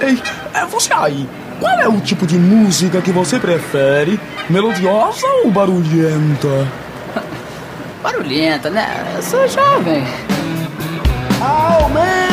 Ei, é você aí. Qual é o tipo de música que você prefere? Melodiosa ou barulhenta? barulhenta, né? Eu sou jovem. Aumenta!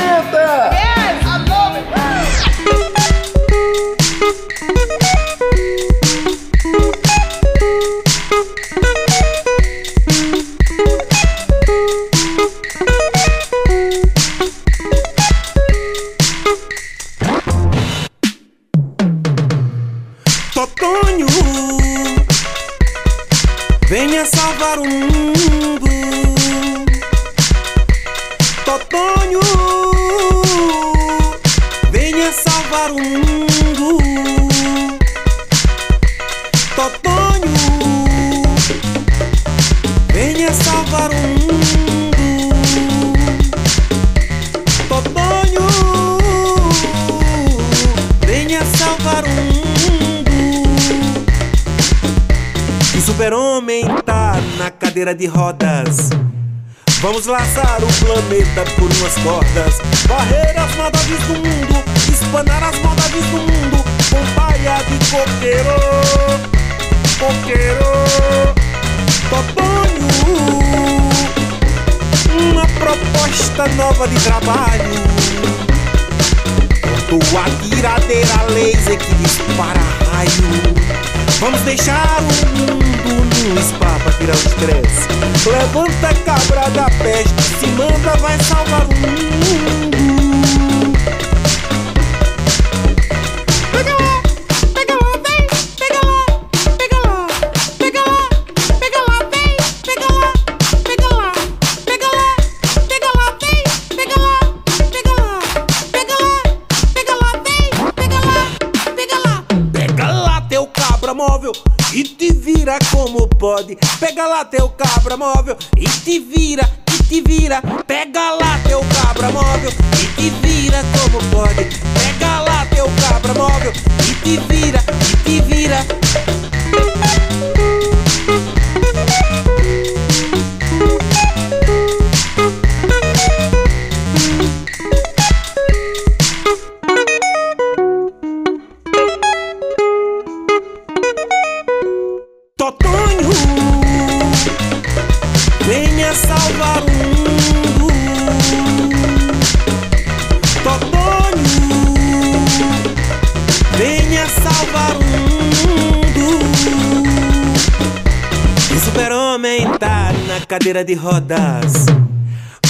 Tá na cadeira de rodas.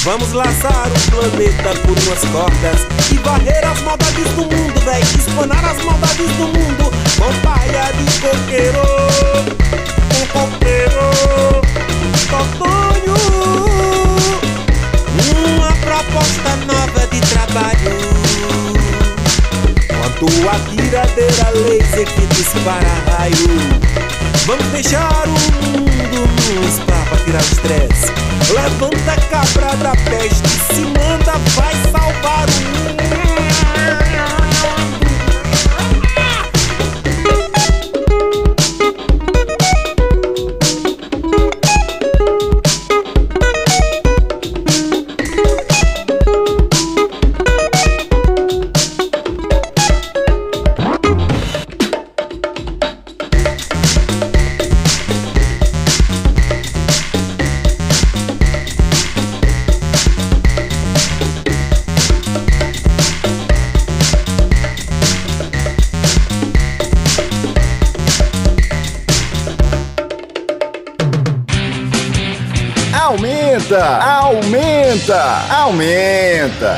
Vamos laçar o planeta por umas cordas e varrer as maldades do mundo, véi. Espanar as maldades do mundo com paia de coqueiro. Com coqueiro, Totonho. Uma proposta nova de trabalho. Com a tua laser que dispara raio. Vamos deixar o mundo no spa pra tirar o estresse. Levanta a cabra da peste, se manda, vai salvar o mundo. Aumenta, aumenta.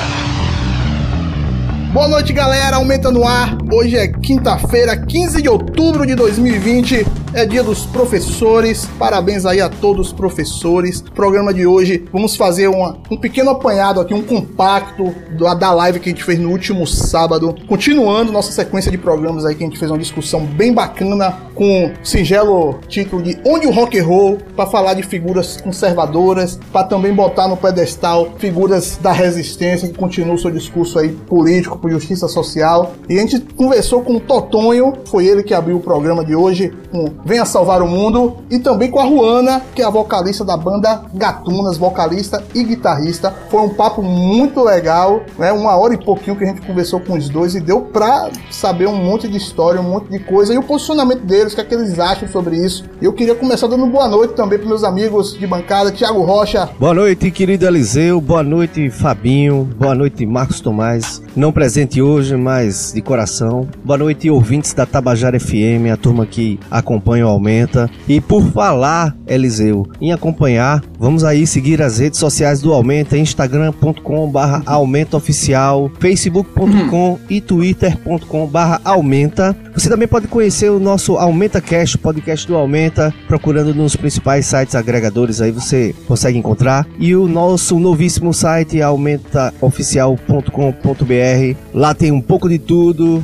Boa noite, galera. Aumenta no ar. Hoje é quinta-feira, 15 de outubro de 2020. É dia dos professores. Parabéns aí a todos os professores. Programa de hoje, vamos fazer uma, um pequeno apanhado aqui, um compacto da, da live que a gente fez no último sábado. Continuando nossa sequência de programas aí que a gente fez uma discussão bem bacana com singelo título de Onde o Rock and Roll, para falar de figuras conservadoras, para também botar no pedestal figuras da resistência que continuam seu discurso aí político por justiça social. E a gente conversou com o Totonho, foi ele que abriu o programa de hoje com Venha Salvar o Mundo, e também com a Ruana, que é a vocalista da banda Gatunas, vocalista e guitarrista. Foi um papo muito legal, né? Uma hora e pouquinho que a gente conversou com os dois e deu pra saber um monte de história, um monte de coisa e o posicionamento deles, o que é que eles acham sobre isso. Eu queria começar dando boa noite também para meus amigos de bancada, Thiago Rocha. Boa noite, querido Eliseu. Boa noite, Fabinho. Boa noite, Marcos Tomás. Não presente hoje, mas de coração. Boa noite, ouvintes da Tabajara FM, a turma que acompanha o Aumenta. E por falar, Eliseu, em acompanhar, vamos aí seguir as redes sociais do Aumenta, instagram.com/barra aumenta oficial, facebook.com e twitter.com/barra aumenta. Você também pode conhecer o nosso Aumenta Cast, o podcast do Aumenta, procurando nos principais sites agregadores aí você consegue encontrar. E o nosso novíssimo site aumentaoficial.com.br. Lá tem um pouco de tudo.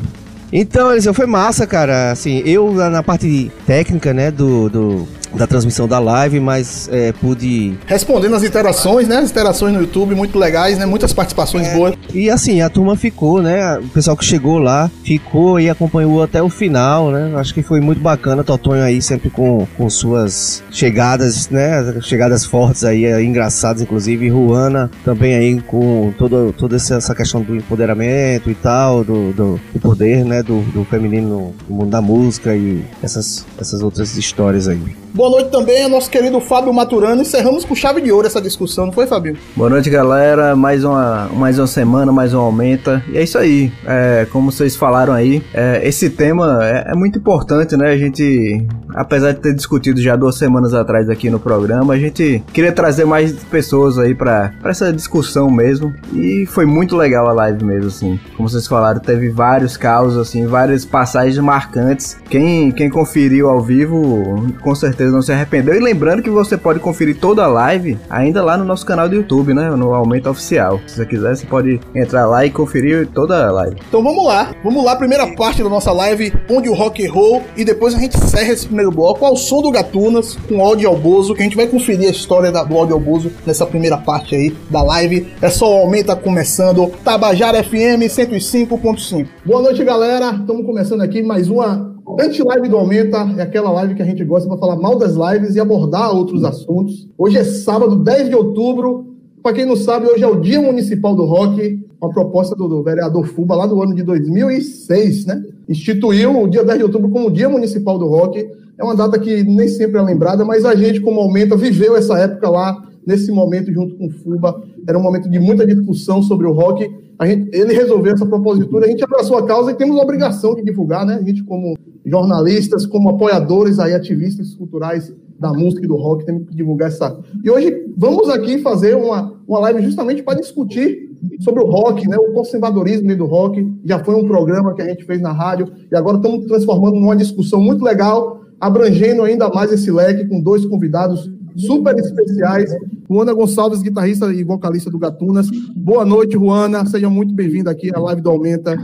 Então, Eliseu, foi massa, cara. Assim, eu na parte técnica, né, do, do- da transmissão da live, mas é, pude Respondendo as interações, né? As interações no YouTube, muito legais, né? Muitas participações boas. E assim, a turma ficou, né? O pessoal que chegou lá ficou e acompanhou até o final, né? Acho que foi muito bacana. Totonho aí sempre com, com suas chegadas, né? Chegadas fortes aí, eh, engraçadas, inclusive. E Ruana também aí com toda, toda essa essa questão do empoderamento e tal, do, do, do poder, né? Do, do feminino no mundo da música e essas, essas outras histórias aí. Boa noite também ao nosso querido Fábio Maturano. Encerramos com chave de ouro essa discussão, não foi, Fabio? Boa noite, galera. Mais uma, mais uma semana, mais um aumenta. E é isso aí. É, como vocês falaram aí, é, esse tema é, é muito importante, né? A gente, apesar de ter discutido já duas semanas atrás aqui no programa, a gente queria trazer mais pessoas aí pra essa discussão mesmo. E foi muito legal a live mesmo, assim. Como vocês falaram, teve vários causos, assim, várias passagens marcantes. Quem, quem conferiu ao vivo, com certeza não se arrependeu. E lembrando que você pode conferir toda a live ainda lá no nosso canal do YouTube, né? No Aumento Oficial. Se você quiser, você pode entrar lá e conferir toda a live. Então vamos lá. Vamos lá, primeira parte da nossa live, onde o rock and roll e depois a gente encerra esse primeiro bloco ao som do Gatunas, com áudio Albozo, que a gente vai conferir a história da- do áudio Albozo nessa primeira parte aí da live. É só o Aumenta começando, Tabajara FM 105.5. Boa noite, galera. Estamos começando aqui mais uma Anti-live do Aumenta é aquela live que a gente gosta para falar mal das lives e abordar outros assuntos. Hoje é sábado, 10 de outubro. Para quem não sabe, hoje é o Dia Municipal do Rock, uma proposta do, do vereador Fuba lá no ano de 2006, né? Instituiu o dia 10 de outubro como Dia Municipal do Rock. É uma data que nem sempre é lembrada, mas a gente, como Aumenta, viveu essa época lá, nesse momento, junto com o Fuba. Era um momento de muita discussão sobre o rock. Gente, ele resolveu essa propositura, a gente abraçou a causa e temos a obrigação de divulgar, né? A gente, como jornalistas, como apoiadores aí, ativistas culturais da música e do rock, temos que divulgar essa. E hoje vamos aqui fazer uma, uma live justamente para discutir sobre o rock, né? O conservadorismo do rock. Já foi um programa que a gente fez na rádio e agora estamos transformando numa discussão muito legal, abrangendo ainda mais esse leque com dois convidados super especiais. Juana Gonçalves, guitarrista e vocalista do Gatunas. Boa noite, Juana. Seja muito bem-vinda aqui à live do Aumenta.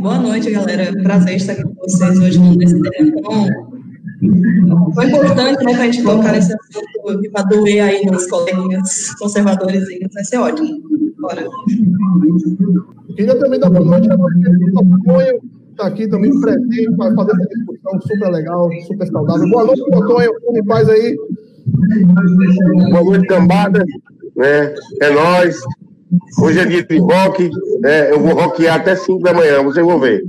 Boa noite, galera. Prazer estar aqui com vocês hoje nesse tão foi importante, né, pra gente tocar nesse assunto e pra doer aí nos coleguinhas conservadores. Vai ser ótimo. Bora. Queria também dar boa noite Totonho, que está aqui também presente para fazer essa discussão super legal, super saudável. Boa noite, Totonho. Como em paz aí? Boa noite, cambada. Né? É nóis. Hoje é dia de rock. né? Eu vou rockear até 5 da manhã, vocês vão ver.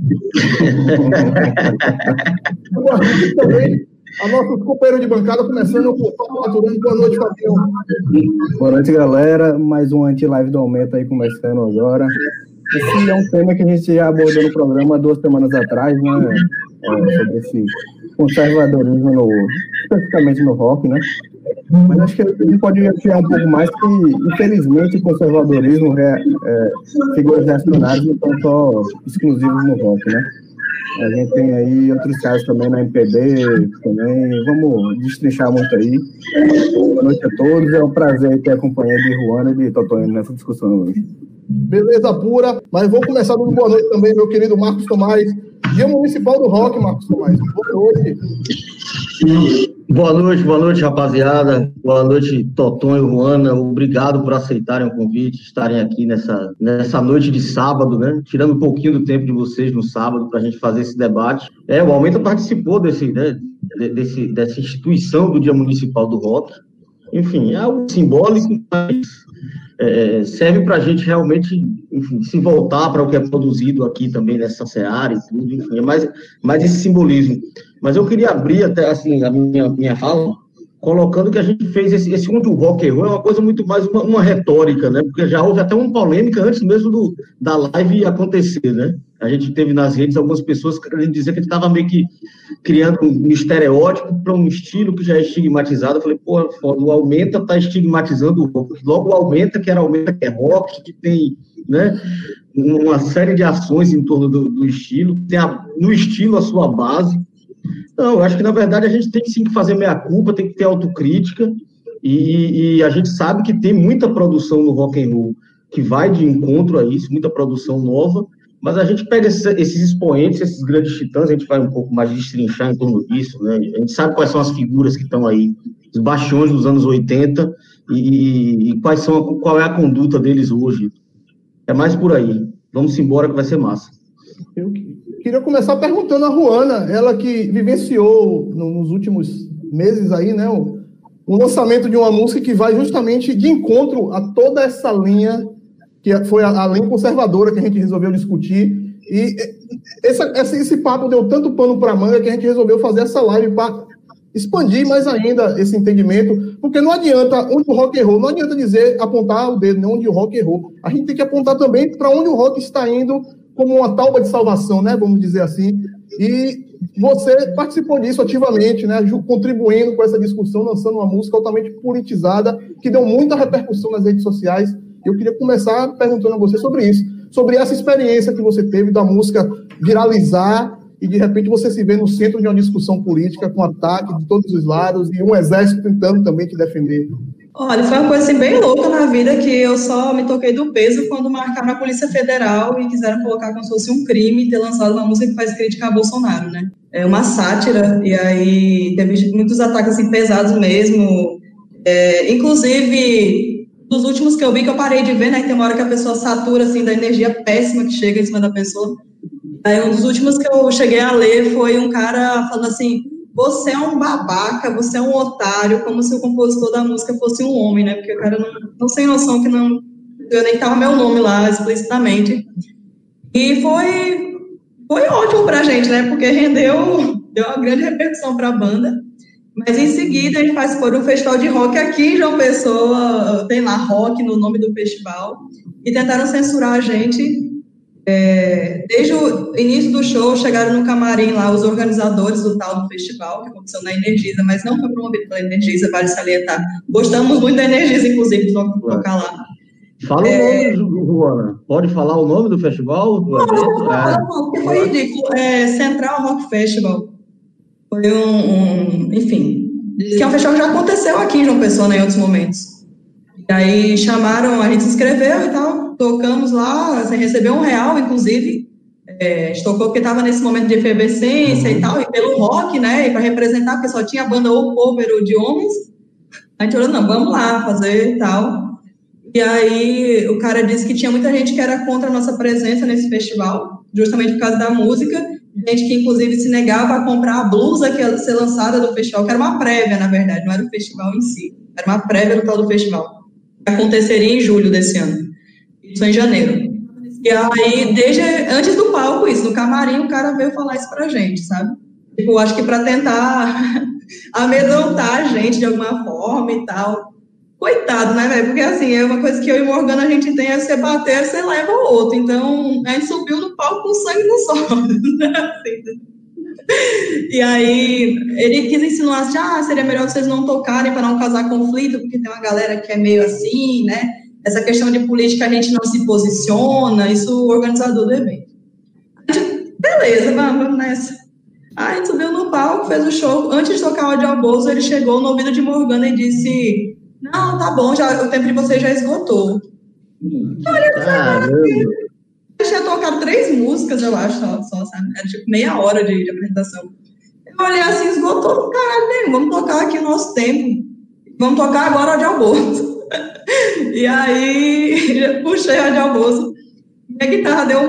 Boa noite também a nossos companheiros de bancada, começando com o Fábio Maturano. Boa noite, Fabinho. Boa noite, galera. Mais um anti-live do Aumento aí começando agora. Esse é um tema que a gente já abordou no programa duas semanas atrás, né? É, sobre esse conservadorismo, no, especificamente no rock, né? Mas acho que a gente pode ampliar um pouco mais que, infelizmente, o conservadorismo, é, é, figuras reacionárias não estão só exclusivos no rock, né? A gente tem aí outros casos também na MPB, também. Vamos destrinchar muito aí. Boa noite a todos. É um prazer ter a companhia de Juana e de Totonho nessa discussão hoje. Beleza pura. Mas vou começar dando boa noite também, meu querido Marcos Tomás. Dia Municipal do Rock, Marcos Tomás. Boa noite. Boa noite, boa noite, rapaziada. Boa noite, Toton e Juana. Obrigado por aceitarem o convite, estarem aqui nessa, nessa noite de sábado, né? Tirando um pouquinho do tempo de vocês no sábado para a gente fazer esse debate. É, o Aumenta participou desse, né, de- desse, dessa instituição do Dia Municipal do Rock. Enfim, é algo simbólico, mas é, serve para a gente realmente enfim, se voltar para o que é produzido aqui também nessa seara e tudo, enfim, é mais, mais esse simbolismo. Mas eu queria abrir até assim a minha, minha fala, colocando que a gente fez esse, esse mundo do rock and roll é uma coisa muito mais uma, uma retórica, né? Porque já houve até uma polêmica antes mesmo do, da live acontecer, né? A gente teve nas redes algumas pessoas querendo dizer que gente estava meio que criando um estereótipo para um estilo que já é estigmatizado. Eu falei, pô, o Aumenta está estigmatizando o rock. Logo, Aumenta, que era Aumenta, que é rock, que tem né, uma série de ações em torno do, do estilo, tem a- no estilo a sua base. Não, eu acho que, na verdade, a gente tem sim que fazer meia-culpa, tem que ter autocrítica, e, e a gente sabe que tem muita produção no rock and roll que vai de encontro a isso, muita produção nova, mas a gente pega esses, esses expoentes, esses grandes titãs, a gente vai um pouco mais destrinchar em torno disso, né? A gente sabe quais são as figuras que estão aí, os bastiões dos anos 80, e, e- quais são, qual é a conduta deles hoje. É mais por aí. Vamos embora que vai ser massa. Eu que- queria começar perguntando a Juana, ela que vivenciou no- nos últimos meses aí, né, o, o lançamento de uma música que vai justamente de encontro a toda essa linha que foi a, conservadora que a gente resolveu discutir. E essa, essa- esse papo deu tanto pano para manga que a gente resolveu fazer essa live para expandir mais ainda esse entendimento, porque não adianta onde o rock errou, não adianta dizer apontar o dedo, não onde o rock errou. A gente tem que apontar também para onde o rock está indo como uma tábua de salvação, né? Vamos dizer assim. E você participou disso ativamente, né? Contribuindo com essa discussão, lançando uma música altamente politizada que deu muita repercussão nas redes sociais. Eu queria começar perguntando a você sobre isso, sobre essa experiência que você teve da música viralizar e de repente você se vê no centro de uma discussão política com ataque de todos os lados e um exército tentando também te defender. Olha, foi uma coisa assim, bem louca na vida que eu só me toquei do peso quando marcaram a Polícia Federal e quiseram colocar como se fosse um crime ter lançado uma música que faz crítica a Bolsonaro, né? É uma sátira, e aí teve muitos ataques assim, pesados mesmo. É, inclusive, dos últimos que eu vi, que eu parei de ver, né? Tem uma hora que a pessoa satura assim, da energia péssima que chega em cima da pessoa. Aí um dos últimos que eu cheguei a ler foi um cara falando assim: você é um babaca, você é um otário, como se o compositor da música fosse um homem, né? Porque o cara não, não sem noção que não. Eu nem tava meu nome lá explicitamente. E foi, foi ótimo pra gente, né? Porque rendeu, deu uma grande repercussão pra banda. Mas em seguida a gente participou de um festival de rock aqui em João Pessoa, tem lá rock no nome do festival, e tentaram censurar a gente é, desde o início do show, chegaram no camarim lá os organizadores do tal do festival, que aconteceu na Energisa, mas não foi promovido pela Energisa, vale salientar. Gostamos muito da Energisa, inclusive, de to- tocar lá. Fala É. o nome, Juana. Pode falar o nome do festival? Do? Não, É. não, porque foi ridículo. É, Central Rock Festival. Foi um, um- enfim, que é um festival que já aconteceu aqui em João Pessoa, né, em outros momentos. E aí chamaram, a gente se inscreveu e tal, tocamos lá, assim, recebeu um real, inclusive. É, a gente tocou porque estava nesse momento de efervescência e tal, e pelo rock, né, e para representar, porque só tinha banda ou cover de homens. A gente falou, não, vamos lá fazer e tal. E aí o cara disse que tinha muita gente que era contra a nossa presença nesse festival, justamente por causa da música, gente que inclusive se negava a comprar a blusa que ia ser lançada do festival, que era uma prévia, na verdade, não era o festival em si, era uma prévia do tal do festival, que aconteceria em julho desse ano, isso em janeiro. E aí, desde antes do palco, isso, no camarim, o cara veio falar isso pra gente, sabe? Tipo, acho que para tentar amedrontar a gente de alguma forma e tal. Coitado, né, velho? Porque assim, é uma coisa que eu e Morgana a gente tem, é você bater, você leva o outro. Então, a gente subiu no palco com sangue nos olhos, né? E aí, ele quis insinuar assim, ah, seria melhor vocês não tocarem para não causar conflito, porque tem uma galera que é meio assim, né? Essa questão de política a gente não se posiciona, isso o organizador do evento. Gente, beleza, vamos, vamos nessa. Aí a gente subiu no palco, fez o show. Antes de tocar o Audio Bolso, ele chegou no ouvido de Morgana e disse: Não, tá bom, já, o tempo de vocês já esgotou. Caramba. Eu tinha tocado três músicas, eu acho, só, só, sabe? Era tipo meia hora de, de apresentação. Eu olhei assim, esgotou caralho nenhum. Vamos tocar aqui o nosso tempo. Vamos tocar agora de almoço. E aí, puxei a de almoço. Minha guitarra deu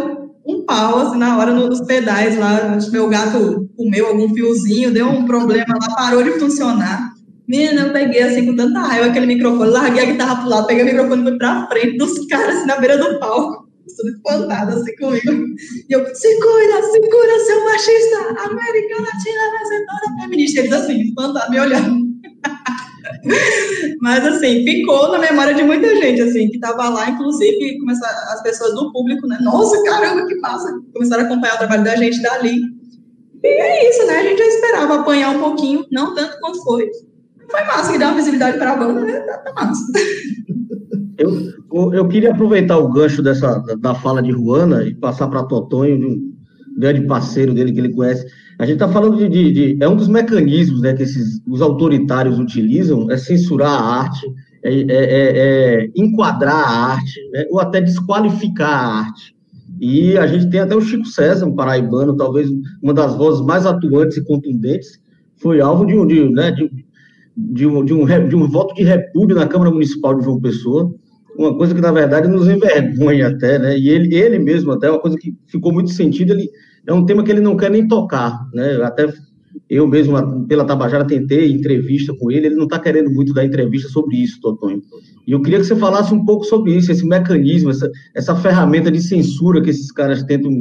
um, um pau, assim, na hora nos pedais lá. Acho que meu gato comeu algum fiozinho, deu um problema lá, parou de funcionar. Menina, eu peguei assim com tanta raiva aquele microfone, larguei a guitarra pro lado, peguei o microfone e fui pra frente dos caras, assim, na beira do palco. Tudo espantado assim comigo. E eu, segura, segura, seu machista! América Latina vai feminista. Eles assim, espantados, me olhando. Mas assim, ficou na memória de muita gente, assim, que tava lá, inclusive, as pessoas do público, né? Nossa, caramba, que massa! Começaram a acompanhar o trabalho da gente dali. E é isso, né? A gente já esperava apanhar um pouquinho, não tanto quanto foi. Foi massa que dá uma visibilidade para a banda, né? Tá, tá massa. Eu, eu- queria aproveitar o gancho dessa, da- da fala de Ruana e passar para Totonho, de um grande parceiro dele que ele conhece. A gente está falando de, de- de- É um dos mecanismos né, que esses, os autoritários utilizam, é censurar a arte, é, é- é- é enquadrar a arte, né, ou até desqualificar a arte. E a gente tem até o Chico César, um paraibano, talvez uma das vozes mais atuantes e contundentes, foi alvo de um, de, né, de, de um, de, um, de um voto de repúdio na Câmara Municipal de João Pessoa, uma coisa que, na verdade, nos envergonha até, né? E ele, ele mesmo, até, uma coisa que ficou muito sentido, ele é um tema que ele não quer nem tocar, né? Até eu mesmo, pela Tabajara, tentei entrevista com ele, ele não está querendo muito dar entrevista sobre isso, Totonho. E eu queria que você falasse um pouco sobre isso, esse mecanismo, essa, essa ferramenta de censura que esses caras tentam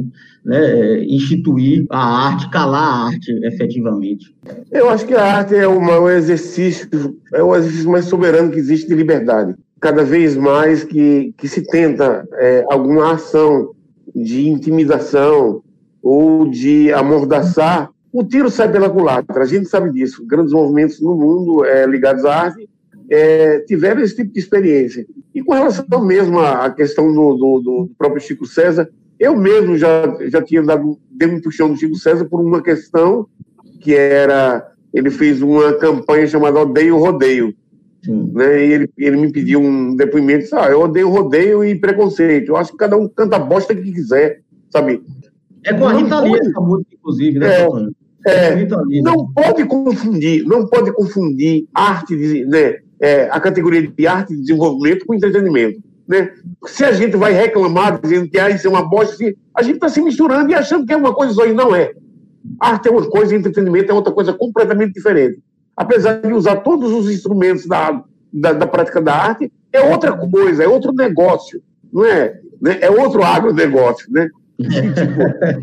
né, instituir a arte, calar a arte, efetivamente. Eu acho que a arte é uma- um exercício, é o exercício mais soberano que existe de liberdade. Cada vez mais que, que se tenta é, alguma ação de intimidação ou de amordaçar, o tiro sai pela culatra. A gente sabe disso. Grandes movimentos no mundo é, ligados à arte é, tiveram esse tipo de experiência. E com relação mesmo à questão do, do- do próprio Chico César, eu mesmo já, já tinha dado dei um puxão do Chico César por uma questão que era ele fez uma campanha chamada Odeio Rodeio, né? E ele, ele me pediu um depoimento, disse, ah, eu odeio rodeio e preconceito. Eu acho que cada um canta a bosta que quiser, sabe? É com a Rita Lee essa música, inclusive, né, É? É, né? não pode confundir, não pode confundir arte, de, né, é, a categoria de arte e desenvolvimento com entretenimento. Né? Se a gente vai reclamar dizendo que ah, isso é uma bosta, a gente está se misturando e achando que é uma coisa só e não é. Arte é uma coisa, entretenimento é outra coisa completamente diferente. Apesar de usar todos os instrumentos da, da, da prática da arte, é outra coisa, é outro negócio, não é? Né? É outro agronegócio, né?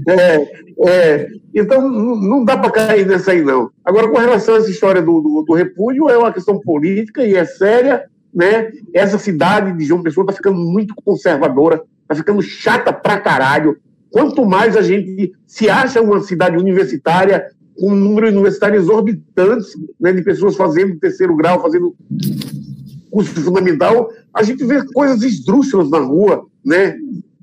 É, é, então, não dá para cair nessa aí, não. Agora, com relação a essa história do, do, do repúdio, é uma questão política e é séria, né? Essa cidade de João Pessoa está ficando muito conservadora, está ficando chata pra caralho. Quanto mais a gente se acha uma cidade universitária, com um número universitário exorbitante, né, de pessoas fazendo terceiro grau, fazendo curso fundamental, a gente vê coisas esdrúxulas na rua, né?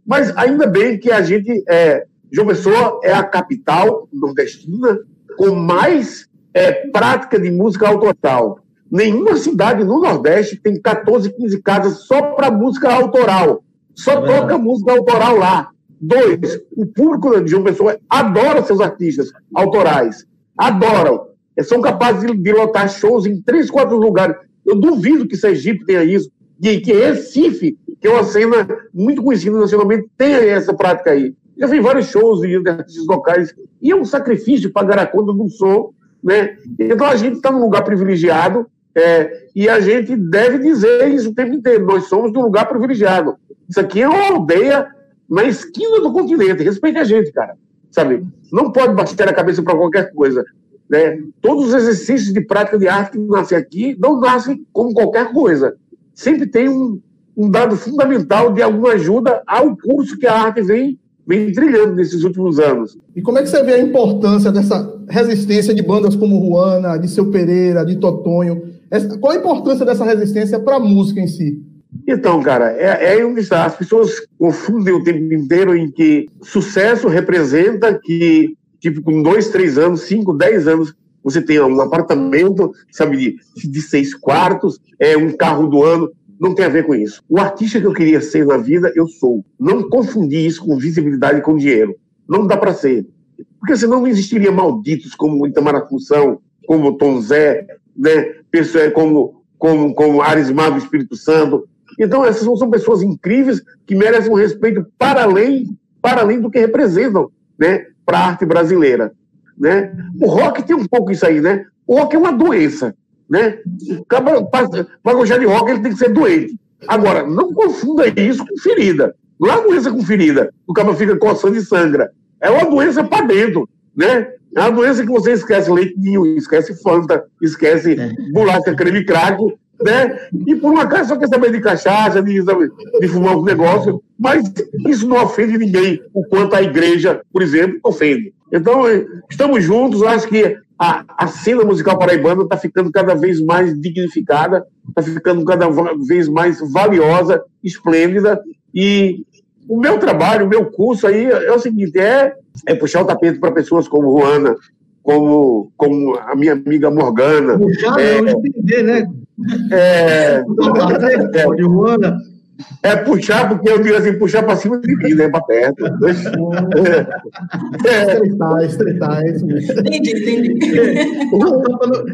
Mas ainda bem que a gente, é, João Pessoa é a capital nordestina com mais é, prática de música autoral. Nenhuma cidade no Nordeste tem 14, 15 casas só para música autoral. Só toca música autoral lá. Dois, o público de João Pessoa adora seus artistas autorais. Adoram. Eles são capazes de, de lotar shows em três, quatro lugares. Eu duvido que Sergipe tenha isso. E que Recife, que é uma cena muito conhecida nacionalmente, tenha essa prática aí. Já fiz vários shows de artistas locais e é um sacrifício pagar a conta do som, né? Então a gente está num lugar privilegiado é, e a gente deve dizer isso o tempo inteiro. Nós somos de um lugar privilegiado. Isso aqui é uma aldeia na esquina do continente. Respeite a gente, cara. Sabe? Não pode bater a cabeça para qualquer coisa. Né? Todos os exercícios de prática de arte que nascem aqui não nascem como qualquer coisa. Sempre tem um, um dado fundamental de alguma ajuda ao curso que a arte vem, vem trilhando nesses últimos anos. E como é que você vê a importância dessa resistência de bandas como Ruana, de Seu Pereira, de Totonho? Essa- qual a importância dessa resistência para a música em si? Então, cara, é, é onde está. As pessoas confundem o tempo inteiro em que sucesso representa que, tipo, com dois, três anos, cinco, dez anos, você tem um apartamento, sabe, de, de seis quartos, é um carro do ano. Não tem a ver com isso. O artista que eu queria ser na vida, eu sou. Não confundir isso com visibilidade e com dinheiro. Não dá para ser. Porque senão não existiria malditos como Itamar Função, como Tom Zé, né? pessoas como, como, como Arismar do Espírito Santo. Então, essas são pessoas incríveis que merecem um respeito para além, para além do que representam né? para a arte brasileira. Né? O rock tem um pouco isso aí, né? O rock é uma doença. Né? Para gostar de rock, ele tem que ser doente. Agora, não confunda isso com ferida. Não é uma doença com ferida. O cara fica coçando e sangra. É uma doença para dentro, né? É uma doença que você esquece leitinho, esquece Fanta, esquece bolacha creme crack, né? E por uma casa só quer saber de cachaça, de, de fumar um negócio, mas isso não ofende ninguém, o quanto a igreja, por exemplo, ofende. Então, estamos juntos, acho que a, a cena musical paraibana está ficando cada vez mais dignificada, está ficando cada vez mais valiosa, esplêndida, e o meu trabalho, o meu curso aí é o seguinte, é, é puxar o tapete para pessoas como Juana, como, como a minha amiga Morgana. Puxar, é, não, entender, né? é, É, de Ruanda. É puxar, porque eu digo assim, puxar para cima de mim, né, para perto. É, Estreitar, estreitar, é isso mesmo. Entendi, entendi.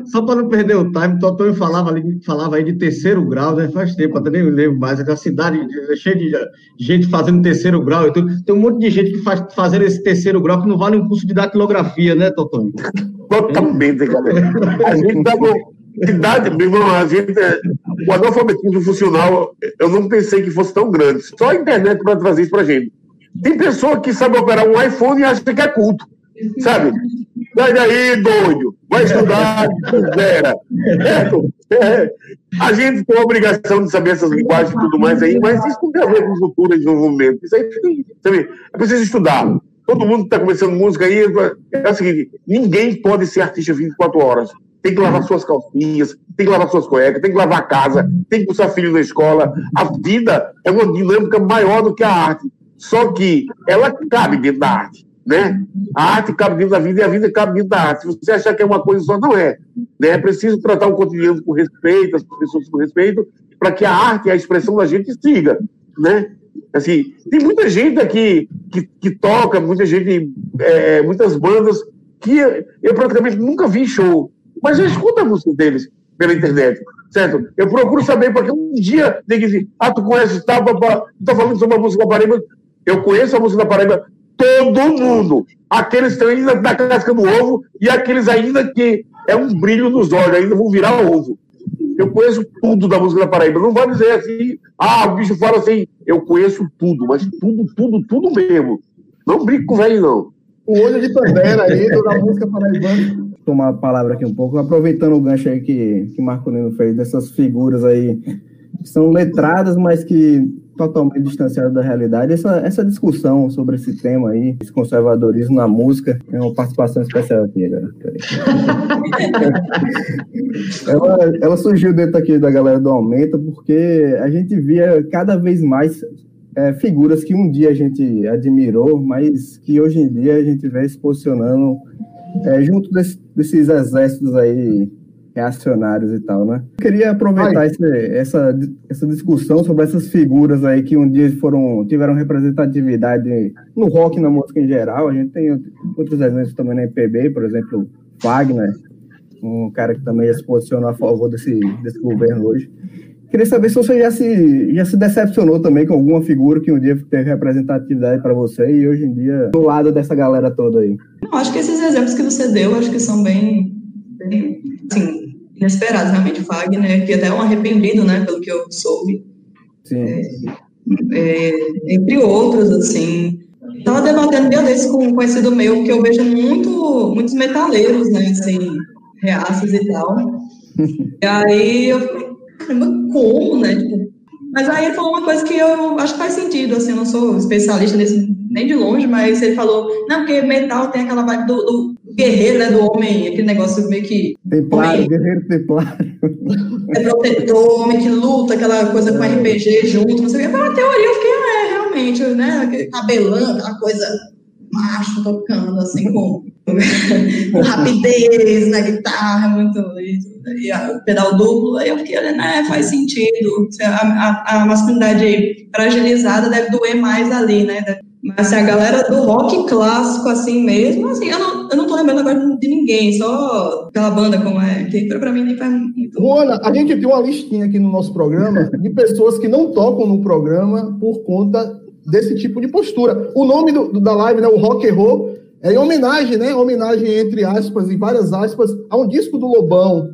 Só para não, não perder o time, o Totônio falava, ali, falava aí de terceiro grau, né? Faz tempo, até nem me lembro mais. Aquela cidade é cheia de gente fazendo terceiro grau. Então, tem um monte de gente que faz fazendo esse terceiro grau que não vale um curso de datilografia, né, Totônio? Totalmente, galera. A gente tá com idade, meu irmão, a gente, é- o analfabetismo funcional, eu não pensei que fosse tão grande. Só a internet para trazer isso pra gente. Tem pessoa que sabe operar um iPhone e acha que é culto, sabe? Sai daí, doido, vai estudar, zera. Certo? É. A gente tem a obrigação de saber essas linguagens e tudo mais aí, mas isso não tem a ver com cultura e desenvolvimento. Isso aí sabe? É preciso estudar. Todo mundo que está começando música aí, é o seguinte: ninguém pode ser artista 24 horas. Tem que lavar suas calcinhas, tem que lavar suas cuecas, tem que lavar a casa, tem que buscar filho na escola. A vida é uma dinâmica maior do que a arte. Só que ela cabe dentro da arte, né? A arte cabe dentro da vida e a vida cabe dentro da arte. Se você achar que é uma coisa só, não é. Né? É preciso tratar o cotidiano com respeito, as pessoas com respeito, para que a arte a expressão da gente siga, né? Assim, tem muita gente aqui que, que toca, muita gente, é, muitas bandas que eu praticamente nunca vi show, mas eu escuto a música deles pela internet, certo? Eu procuro saber, porque um dia tem que dizer, ah, tu conhece, tá, papá, tá falando sobre a música da Paraíba, eu conheço a música da Paraíba, todo mundo, aqueles que estão ainda na casca do ovo e aqueles ainda que é um brilho nos olhos, ainda vão virar ovo. Eu conheço tudo da música da Paraíba. Não vai dizer assim, ah, o bicho fala assim. Eu conheço tudo, mas tudo, tudo, tudo mesmo. Não brinco com velho, não. O olho de Pantera aí, da música paraibana. Tomar a palavra aqui um pouco, aproveitando o gancho aí que, que Marco Nino fez, dessas figuras aí que são letradas, mas que totalmente distanciadas da realidade. Essa, essa discussão sobre esse tema aí, esse conservadorismo na música, é uma participação especial aqui, galera. ela, ela surgiu dentro aqui da galera do Aumenta, porque a gente via cada vez mais é, figuras que um dia a gente admirou, mas que hoje em dia a gente vê se posicionando é, junto desse- desses exércitos aí reacionários e tal, né? Eu queria aproveitar esse- essa, essa discussão sobre essas figuras aí que um dia foram tiveram representatividade no rock e na música em geral. A gente tem outros exemplos também na MPB, por exemplo, Wagner, um cara que também se posiciona a favor desse, desse governo hoje. Queria saber se você já se, já se decepcionou também com alguma figura que um dia teve representatividade para você e hoje em dia do lado dessa galera toda aí. Não, acho que esses exemplos que você deu, acho que são bem, bem assim, inesperados, realmente. Fagner, que até é um arrependido, né, pelo que eu soube. Sim. É, entre outros, assim. Estava debatendo dia desses com um conhecido meu, que eu vejo muito, muitos metaleiros, né, assim, reaças e tal. E aí eu caramba, como, né? Tipo, mas aí ele falou uma coisa que eu acho que faz sentido, assim, eu não sou especialista nesse nem de longe, mas ele falou, não, porque metal tem aquela vibe do, do guerreiro, né, do homem, aquele negócio meio que Templário, homem guerreiro templário. é protetor, homem que luta, aquela coisa com RPG junto, não sei o que. Teoria, eu fiquei, é, realmente, né, aquele cabelão, aquela coisa macho tocando, assim, com, com rapidez na guitarra, muito, e, e pedal duplo, aí eu fiquei, olha, né, faz sentido, a, a, a masculinidade fragilizada deve doer mais ali, né, Mas assim, a galera do rock clássico, assim mesmo, assim, eu não, eu não tô lembrando agora de ninguém, só aquela banda como é, que pra mim nem faz muito. Juana, a gente tem uma listinha aqui no nosso programa de pessoas que não tocam no programa por conta desse tipo de postura. O nome do, do- da live, né, o Rock and Roll, é em homenagem, né? Homenagem, entre aspas, e várias aspas, a um disco do Lobão.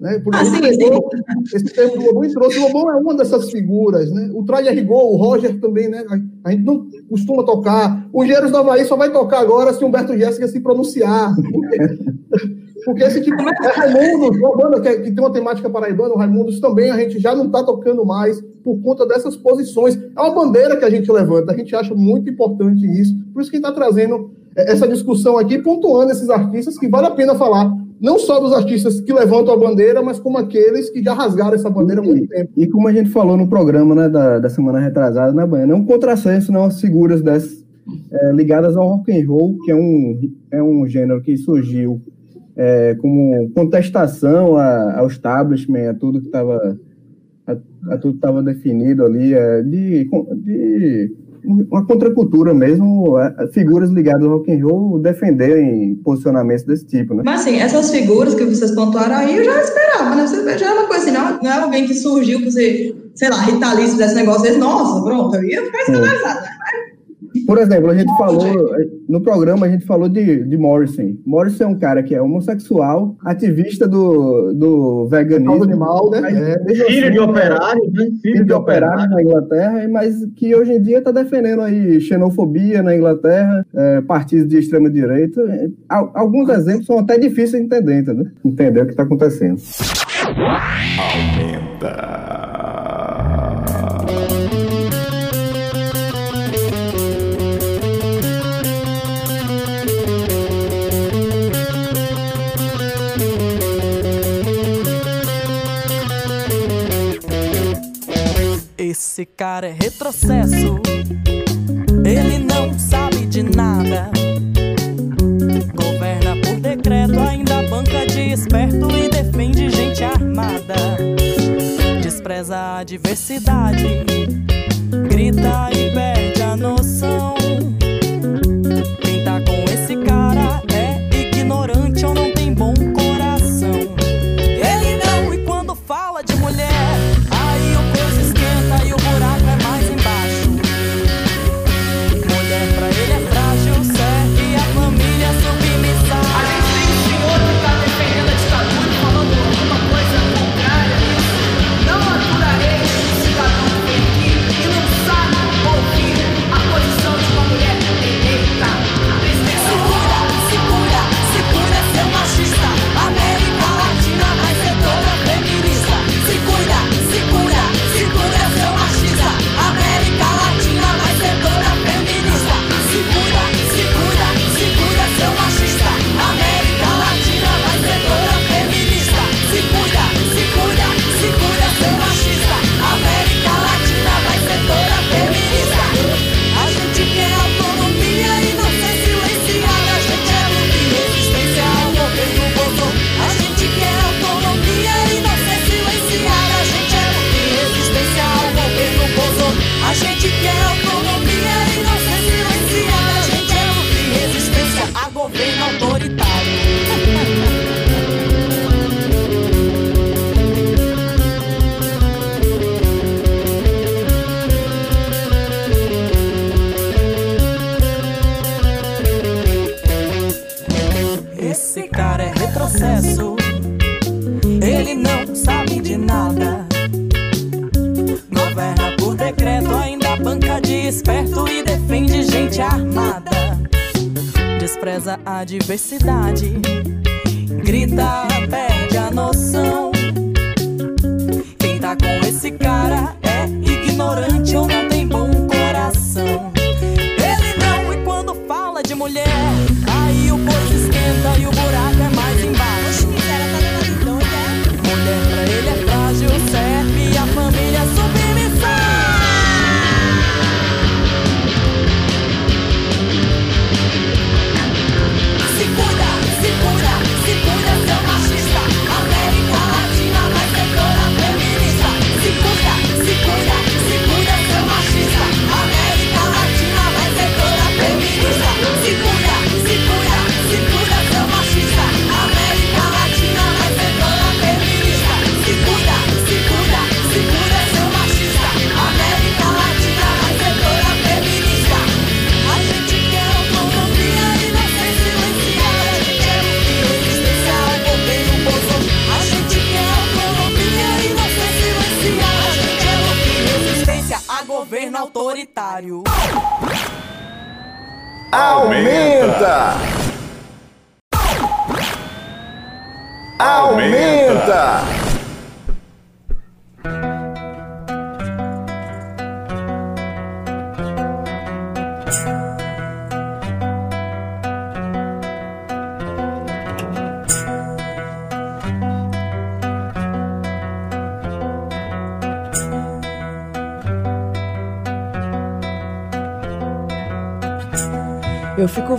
Né? Porque Ah, sim, pegou esse termo do Lobão e trouxe. O Lobão é uma dessas figuras, né? O Tralha Rigor, o Roger também, né? A, a gente não costuma tocar. O Geiros do Havaí só vai tocar agora se Humberto Jéssica se pronunciar. Porque esse tipo é Raimundos, uma banda que, que tem uma temática paraibana, o Raimundos também a gente já não está tocando mais por conta dessas posições. É uma bandeira que a gente levanta, a gente acha muito importante isso. Por isso que está trazendo é, essa discussão aqui, pontuando esses artistas que vale a pena falar. Não só dos artistas que levantam a bandeira, mas como aqueles que já rasgaram essa bandeira há muito tempo. E como a gente falou no programa né, da, da semana retrasada na Baiana, é um contrassenso, não as figuras dessas é, ligadas ao rock and roll, que é um, é um gênero que surgiu é, como contestação a- ao establishment, a tudo que estava a, a tudo que estava definido ali, é, de, de uma contracultura mesmo, é, figuras ligadas ao rock and roll defenderem posicionamentos desse tipo, né? Mas assim, essas figuras que vocês pontuaram aí, eu já esperava, né? Você já é uma coisa assim, não, não é alguém que surgiu ser, sei lá, Rita Lee fizesse negócio desse, nossa, pronto, eu ia ficar escandalizada. né? Por exemplo, a gente falou, no programa a gente falou de, de Morrison. Morrison é um cara que é homossexual, ativista do, do veganismo. Animal, né? É. Filho assim, de operário, né? filho de operário na Inglaterra, mas que hoje em dia está defendendo aí xenofobia na Inglaterra, é, partidos de extrema direita. Al- alguns exemplos são até difíceis de entender, entendeu? Entender o que está acontecendo. Esse cara é retrocesso. Ele não sabe de nada. Governa por decreto, ainda banca de esperto e defende gente armada. Despreza a diversidade, grita e perde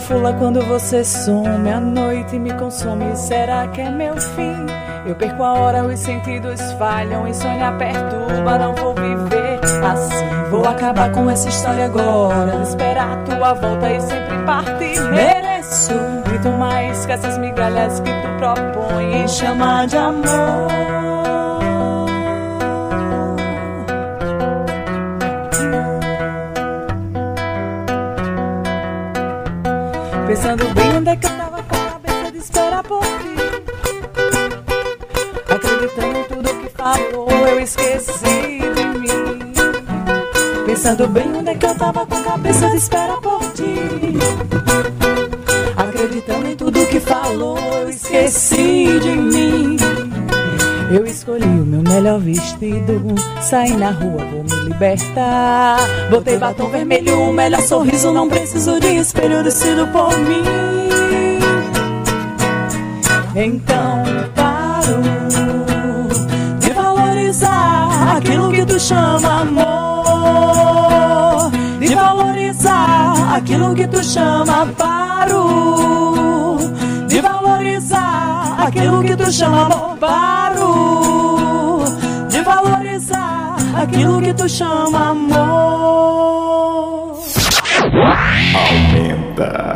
fula quando você some, a noite me consome. Será que é meu fim? Eu perco a hora, os sentidos falham e sonhar perturba. Não vou viver assim. Vou acabar com essa história agora. Esperar tua volta e sempre partir. Mereço muito mais que essas migalhas que tu propõe e chama de amor. Pensando bem onde é que eu tava com a cabeça de esperar por ti Acreditando em tudo que falou, eu esqueci de mim eu escolhi o meu melhor vestido, saí na rua, vou me libertar. Botei batom vermelho, o melhor sorriso, não preciso de espelho descido por mim. Então paro de valorizar aquilo que tu chama amor, de valorizar aquilo que tu chama paro, de valorizar aquilo que tu chama amor, paro, de valorizar aquilo que tu chama amor. Aumenta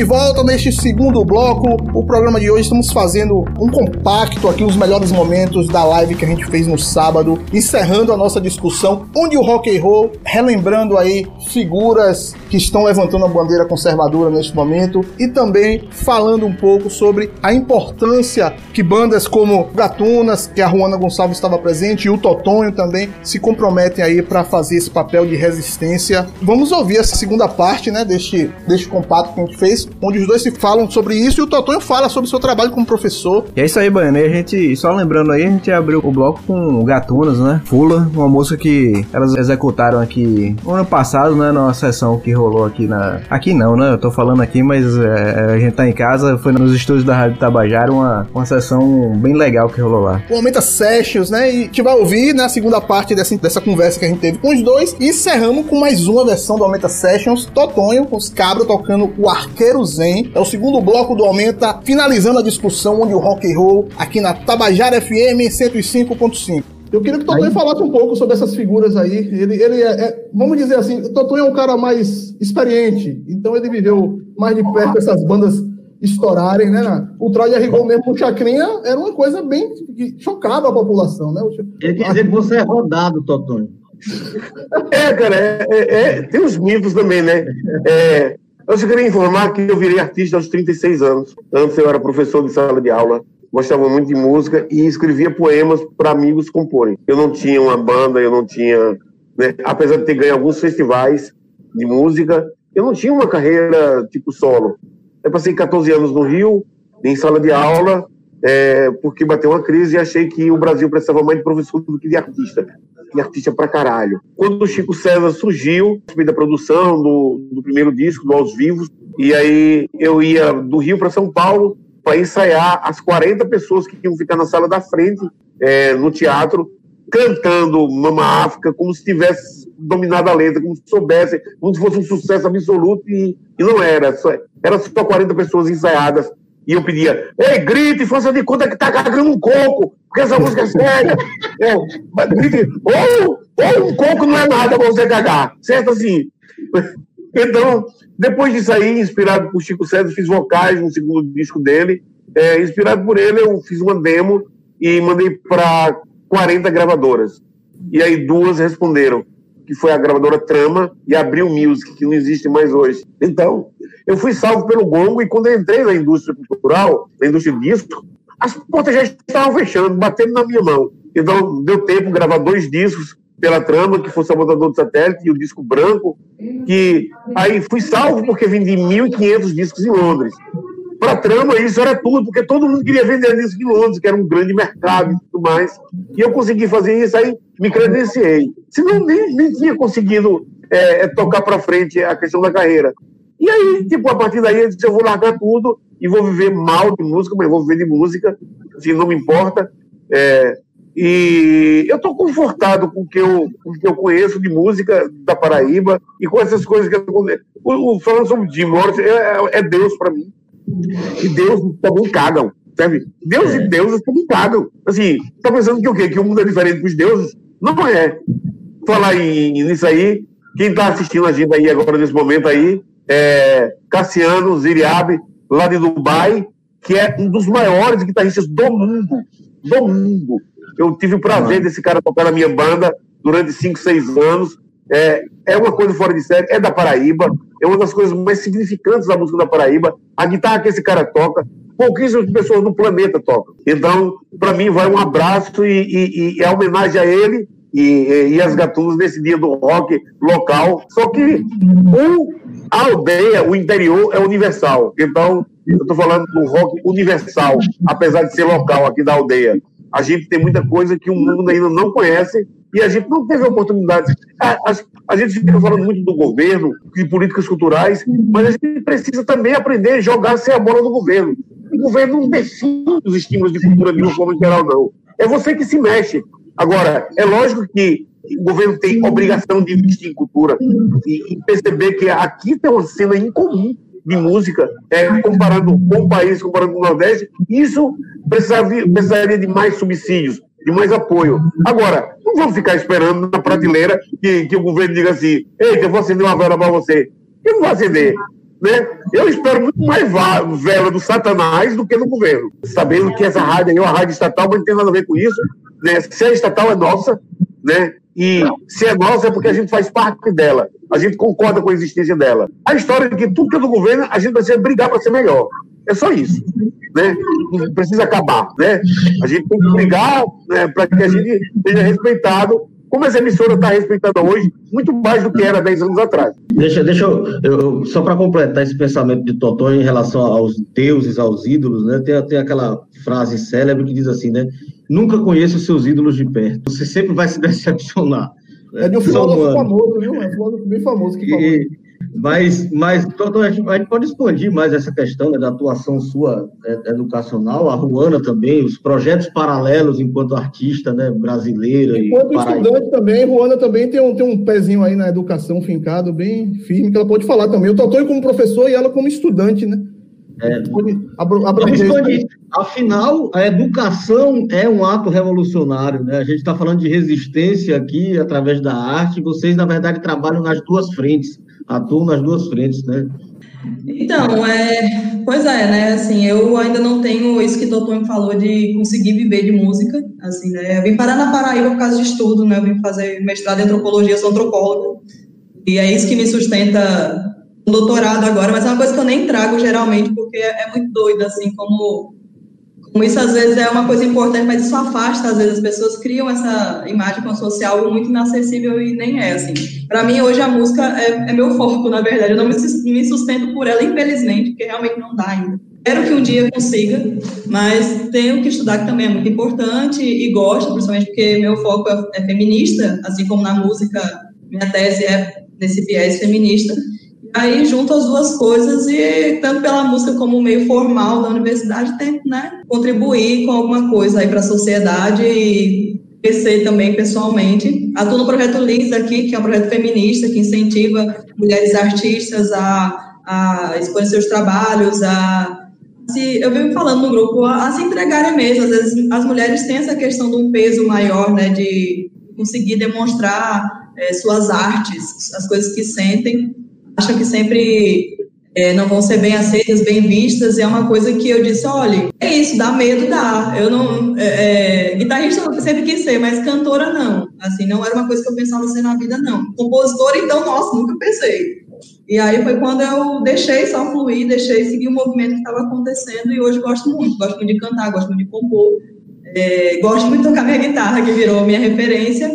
de volta neste segundo bloco. O programa de hoje estamos fazendo um compacto aqui, os melhores momentos da live que a gente fez no sábado, encerrando a nossa discussão onde o rock and roll, relembrando aí figuras que estão levantando a bandeira conservadora neste momento e também falando um pouco sobre a importância que bandas como Gatunas, que a Juana Gonçalves estava presente, e o Totonho também se comprometem aí para fazer esse papel de resistência. Vamos ouvir essa segunda parte, né, deste, deste compacto que a gente fez, onde os dois se falam sobre isso e o Totonho fala sobre o seu trabalho como professor. E é isso aí, Baiano. E a gente, só lembrando aí, a gente abriu o bloco com Gatunas, né? Fula, uma música que elas executaram aqui no ano passado, né? Numa sessão que rolou aqui na. Aqui não, né? Eu tô falando aqui, mas é, a gente tá em casa, foi nos estúdios da Rádio Tabajara, uma, uma sessão bem legal que rolou lá. O Aumenta Sessions, né? E a gente vai ouvir na segunda parte dessa, dessa conversa que a gente teve com os dois. E encerramos com mais uma versão do Aumenta Sessions, Totonho, com os cabros tocando o Arqueiro Zen. É o segundo bloco do Aumenta, finalizando a discussão onde o rock and roll aqui na Tabajara FM 105.5. Eu queria que o Totonho falasse um pouco sobre essas figuras aí. Ele, ele é, é- vamos dizer assim, o Totonho é um cara mais experiente, então ele viveu mais de perto essas bandas estourarem, né? O Troy Rigol mesmo, o Chacrinha, era uma coisa bem que chocava a população, né? Ele quer dizer que você é rodado, Totonho. É, cara, é, é- é- tem os mitos também, né? É, eu só queria informar que eu virei artista aos 36 anos. Antes eu era professor de sala de aula, gostava muito de música e escrevia poemas para amigos comporem. Eu não tinha uma banda, eu não tinha. né, apesar de ter ganho alguns festivais de música, eu não tinha uma carreira tipo solo. Eu passei 14 anos no Rio, em sala de aula, é, porque bateu uma crise e achei que o Brasil precisava mais de professor do que de artista. E artista pra caralho. Quando o Chico César surgiu, da produção do, do primeiro disco, do Aos Vivos, e aí eu ia do Rio para São Paulo para ensaiar as 40 pessoas que iam ficar na sala da frente, é, no teatro, cantando Mama África como se tivesse dominado a letra, como se soubesse, como se fosse um sucesso absoluto, e, e não era. Só, era só 40 pessoas ensaiadas. E eu pedia, ei, grite, faça de conta que tá cagando um coco, porque essa música é séria. mas grite, ou, ou um coco não é nada pra você cagar, certo assim? Então, depois disso aí, inspirado por Chico César, fiz vocais no segundo disco dele. É, inspirado por ele, eu fiz uma demo e mandei para 40 gravadoras. E aí duas responderam, que foi a gravadora Trama e Abril Music, que não existe mais hoje. Então, eu fui salvo pelo gongo e quando eu entrei na indústria cultural, na indústria de disco, as portas já estavam fechando, batendo na minha mão. Então, deu tempo de gravar dois discos pela Trama, que foi o Sabotador do Satélite e o disco branco, que aí fui salvo porque vendi 1.500 discos em Londres. Para trama, isso era tudo, porque todo mundo queria vender disco em Londres, que era um grande mercado e tudo mais. E eu consegui fazer isso, aí me credenciei. Senão nem, nem tinha conseguido é, é, tocar para frente a questão da carreira. E aí, tipo, a partir daí eu disse, eu vou largar tudo e vou viver mal de música, mas vou viver de música, assim, não me importa. É, e eu estou confortado com o, que eu, com que eu conheço de música da Paraíba e com essas coisas que eu o, o falando sobre Jim Morrison é, é Deus para mim. E Deus também cagam, sabe? Deus e deuses também cagam. Assim, tá pensando que o quê? Que o mundo é diferente dos deuses? Não é. Falar em, nisso aí, quem está assistindo a gente aí agora nesse momento aí, é Cassiano Ziriabe, lá de Dubai, que é um dos maiores guitarristas do mundo. Do mundo. Eu tive o prazer desse cara tocar na minha banda durante 5, 6 anos. É, é uma coisa fora de série, é da Paraíba, é uma das coisas mais significantes da música da Paraíba. A guitarra que esse cara toca, pouquíssimas pessoas no planeta tocam. Então, para mim, vai um abraço e, e, e é homenagem a ele e, e as gatunas nesse dia do rock local. Só que o, a aldeia, o interior, é universal. Então, eu estou falando do rock universal, apesar de ser local aqui da aldeia. A gente tem muita coisa que o mundo ainda não conhece e a gente não teve oportunidade. A, a, a gente fica falando muito do governo, de políticas culturais, mas a gente precisa também aprender a jogar sem a bola do governo. O governo não define os estímulos de cultura de uma forma geral, não. É você que se mexe. Agora, é lógico que o governo tem obrigação de investir em cultura e, e perceber que aqui tem uma cena incomum de música, é, comparando com o país, comparando com o Nordeste, isso precisaria, precisaria de mais subsídios, de mais apoio. Agora, não vamos ficar esperando na prateleira que, que o governo diga assim: eita, eu vou acender uma vela para você. Eu não vou acender. Né? Eu espero muito mais vela do Satanás do que do governo. Sabendo que essa rádio aí é uma rádio estatal, mas não tem nada a ver com isso. Né? Se é estatal, é nossa. Né? E se é nossa, é porque a gente faz parte dela. A gente concorda com a existência dela. A história é que tudo que é do governo, a gente precisa brigar para ser melhor. É só isso. Né? Precisa acabar. Né? A gente tem que brigar né, para que a gente seja respeitado como essa emissora está respeitada hoje, muito mais do que era 10 anos atrás. Deixa, deixa eu, eu só para completar esse pensamento de Totó em relação aos deuses, aos ídolos, né? Tem, tem aquela frase célebre que diz assim, né? Nunca conheça os seus ídolos de perto. Você sempre vai se decepcionar. É de um filósofo famoso, viu? É um filósofo bem famoso que falou. E, mas, mas a, gente, a gente pode expandir mais essa questão né, da atuação sua é, educacional, a Ruana também, os projetos paralelos enquanto artista né, brasileira. Enquanto estudante também, Ruana também tem um, tem um pezinho aí na educação fincado, bem firme, que ela pode falar também. Eu Totó como professor e ela como estudante, né? É, Afinal, a educação é um ato revolucionário, né? A gente está falando de resistência aqui através da arte. Vocês, na verdade, trabalham nas duas frentes, atuam nas duas frentes, né? Então, é, pois é, né? Assim, eu ainda não tenho isso que o doutor me falou de conseguir viver de música. Assim, né? Eu vim parar na Paraíba por causa de estudo, né? Eu vim fazer mestrado em antropologia, sou antropóloga. E é isso que me sustenta um doutorado agora, mas é uma coisa que eu nem trago geralmente, porque é, é muito doido, assim, como isso às vezes é uma coisa importante, mas isso afasta, às vezes as pessoas criam essa imagem como se algo muito inacessível e nem é, assim. Para mim, hoje a música é, é, meu foco, na verdade, eu não me, me sustento por ela, infelizmente, porque realmente não dá ainda. Espero que um dia consiga, mas tenho que estudar, que também é muito importante, e gosto, principalmente porque meu foco é, é feminista, assim como na música, minha tese é nesse viés feminista, Aí junto as duas coisas e tanto pela música como meio formal da universidade tento, né, contribuir com alguma coisa aí para a sociedade e crescer também pessoalmente. Atuo no projeto Liz aqui, que é um projeto feminista que incentiva mulheres artistas a, a expor seus trabalhos, a se, eu venho falando no grupo, a, a, se entregarem mesmo. Às vezes as mulheres têm essa questão de um peso maior, né, de conseguir demonstrar é, suas artes, as coisas que sentem acham que sempre é, não vão ser bem aceitas, bem vistas, e é uma coisa que eu disse, olha, é isso, dá medo, dá. Eu não, é, é, guitarrista eu sempre quis ser, mas cantora não. Assim, não era uma coisa que eu pensava ser na vida, não. Compositora, então, nossa, nunca pensei. E aí foi quando eu deixei só fluir, deixei seguir o movimento que estava acontecendo, e hoje gosto muito, gosto muito de cantar, gosto muito de compor, é, gosto muito de tocar minha guitarra, que virou minha referência,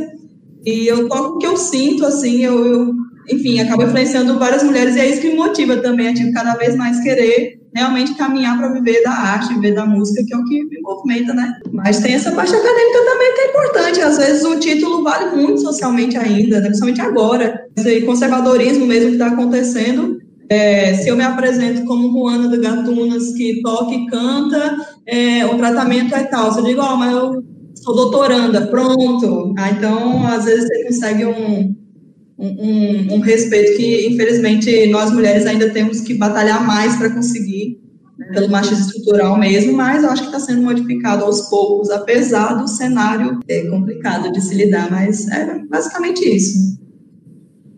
e eu toco o que eu sinto, assim, eu, eu enfim, acaba influenciando várias mulheres e é isso que me motiva também a tipo, cada vez mais querer realmente caminhar para viver da arte, viver da música, que é o que me movimenta, né? Mas tem essa parte acadêmica também que é importante. Às vezes um título vale muito socialmente ainda, né? principalmente agora. Esse conservadorismo mesmo que está acontecendo. É, se eu me apresento como Juana do Gatunas, que toca e canta, é, o tratamento é tal. Se eu digo, ó, mas eu sou doutoranda, pronto. Ah, então, às vezes você consegue um, um, um, respeito que, infelizmente, nós mulheres ainda temos que batalhar mais para conseguir, né, pelo machismo estrutural mesmo, mas eu acho que está sendo modificado aos poucos, apesar do cenário é complicado de se lidar, mas é basicamente isso.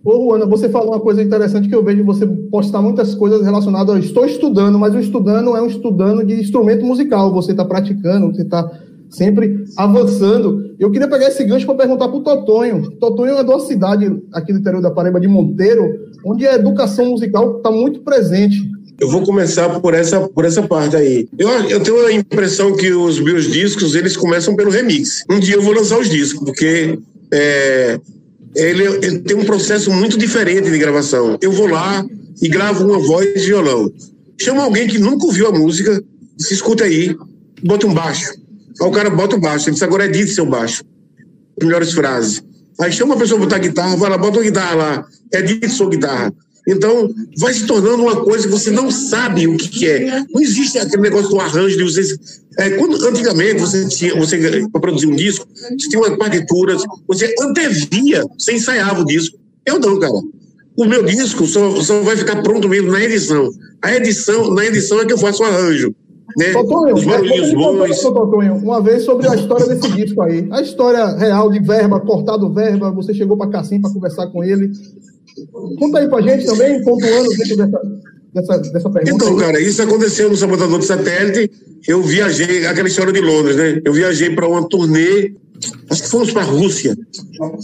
Ô, Ana, você falou uma coisa interessante que eu vejo você postar muitas coisas relacionadas a estou estudando, mas o estudando é um estudando de instrumento musical, você está praticando, você está sempre avançando. Eu queria pegar esse gancho para perguntar para o Totonho. Totonho é de uma cidade aqui do interior da Paraíba, de Monteiro, onde a educação musical está muito presente. Eu vou começar por essa, por essa parte aí. Eu, eu tenho a impressão que os meus discos, eles começam pelo remix. Um dia eu vou lançar os discos, porque é, ele, ele tem um processo muito diferente de gravação. Eu vou lá e gravo uma voz e violão. Chama alguém que nunca ouviu a música, se escuta aí, bota um baixo. Aí o cara bota o baixo, ele diz, agora edite seu baixo. Melhores frases. Aí chama a pessoa a botar guitarra, vai lá, bota uma guitarra lá, edite sua guitarra. Então, vai se tornando uma coisa que você não sabe o que, que é. Não existe aquele negócio do arranjo de vocês. É, quando, antigamente, você tinha, você, para produzir um disco, você tinha umas partituras, você antevia, você ensaiava o disco. Eu não, cara. O meu disco só, só vai ficar pronto mesmo na edição. A edição, na edição é que eu faço o arranjo. Né? Totonho, Os barulhinhos bons. Totonho, uma vez sobre a história desse disco aí. A história real de verba, cortado verba, você chegou para Cassim para conversar com ele. Conta aí pra gente também, pontuando dentro dessa, dessa, dessa pergunta. Então, aí. cara, isso aconteceu no Sabotador de Satélite. Eu viajei, aquela história de Londres, né? Eu viajei para uma turnê, acho que fomos para a Rússia.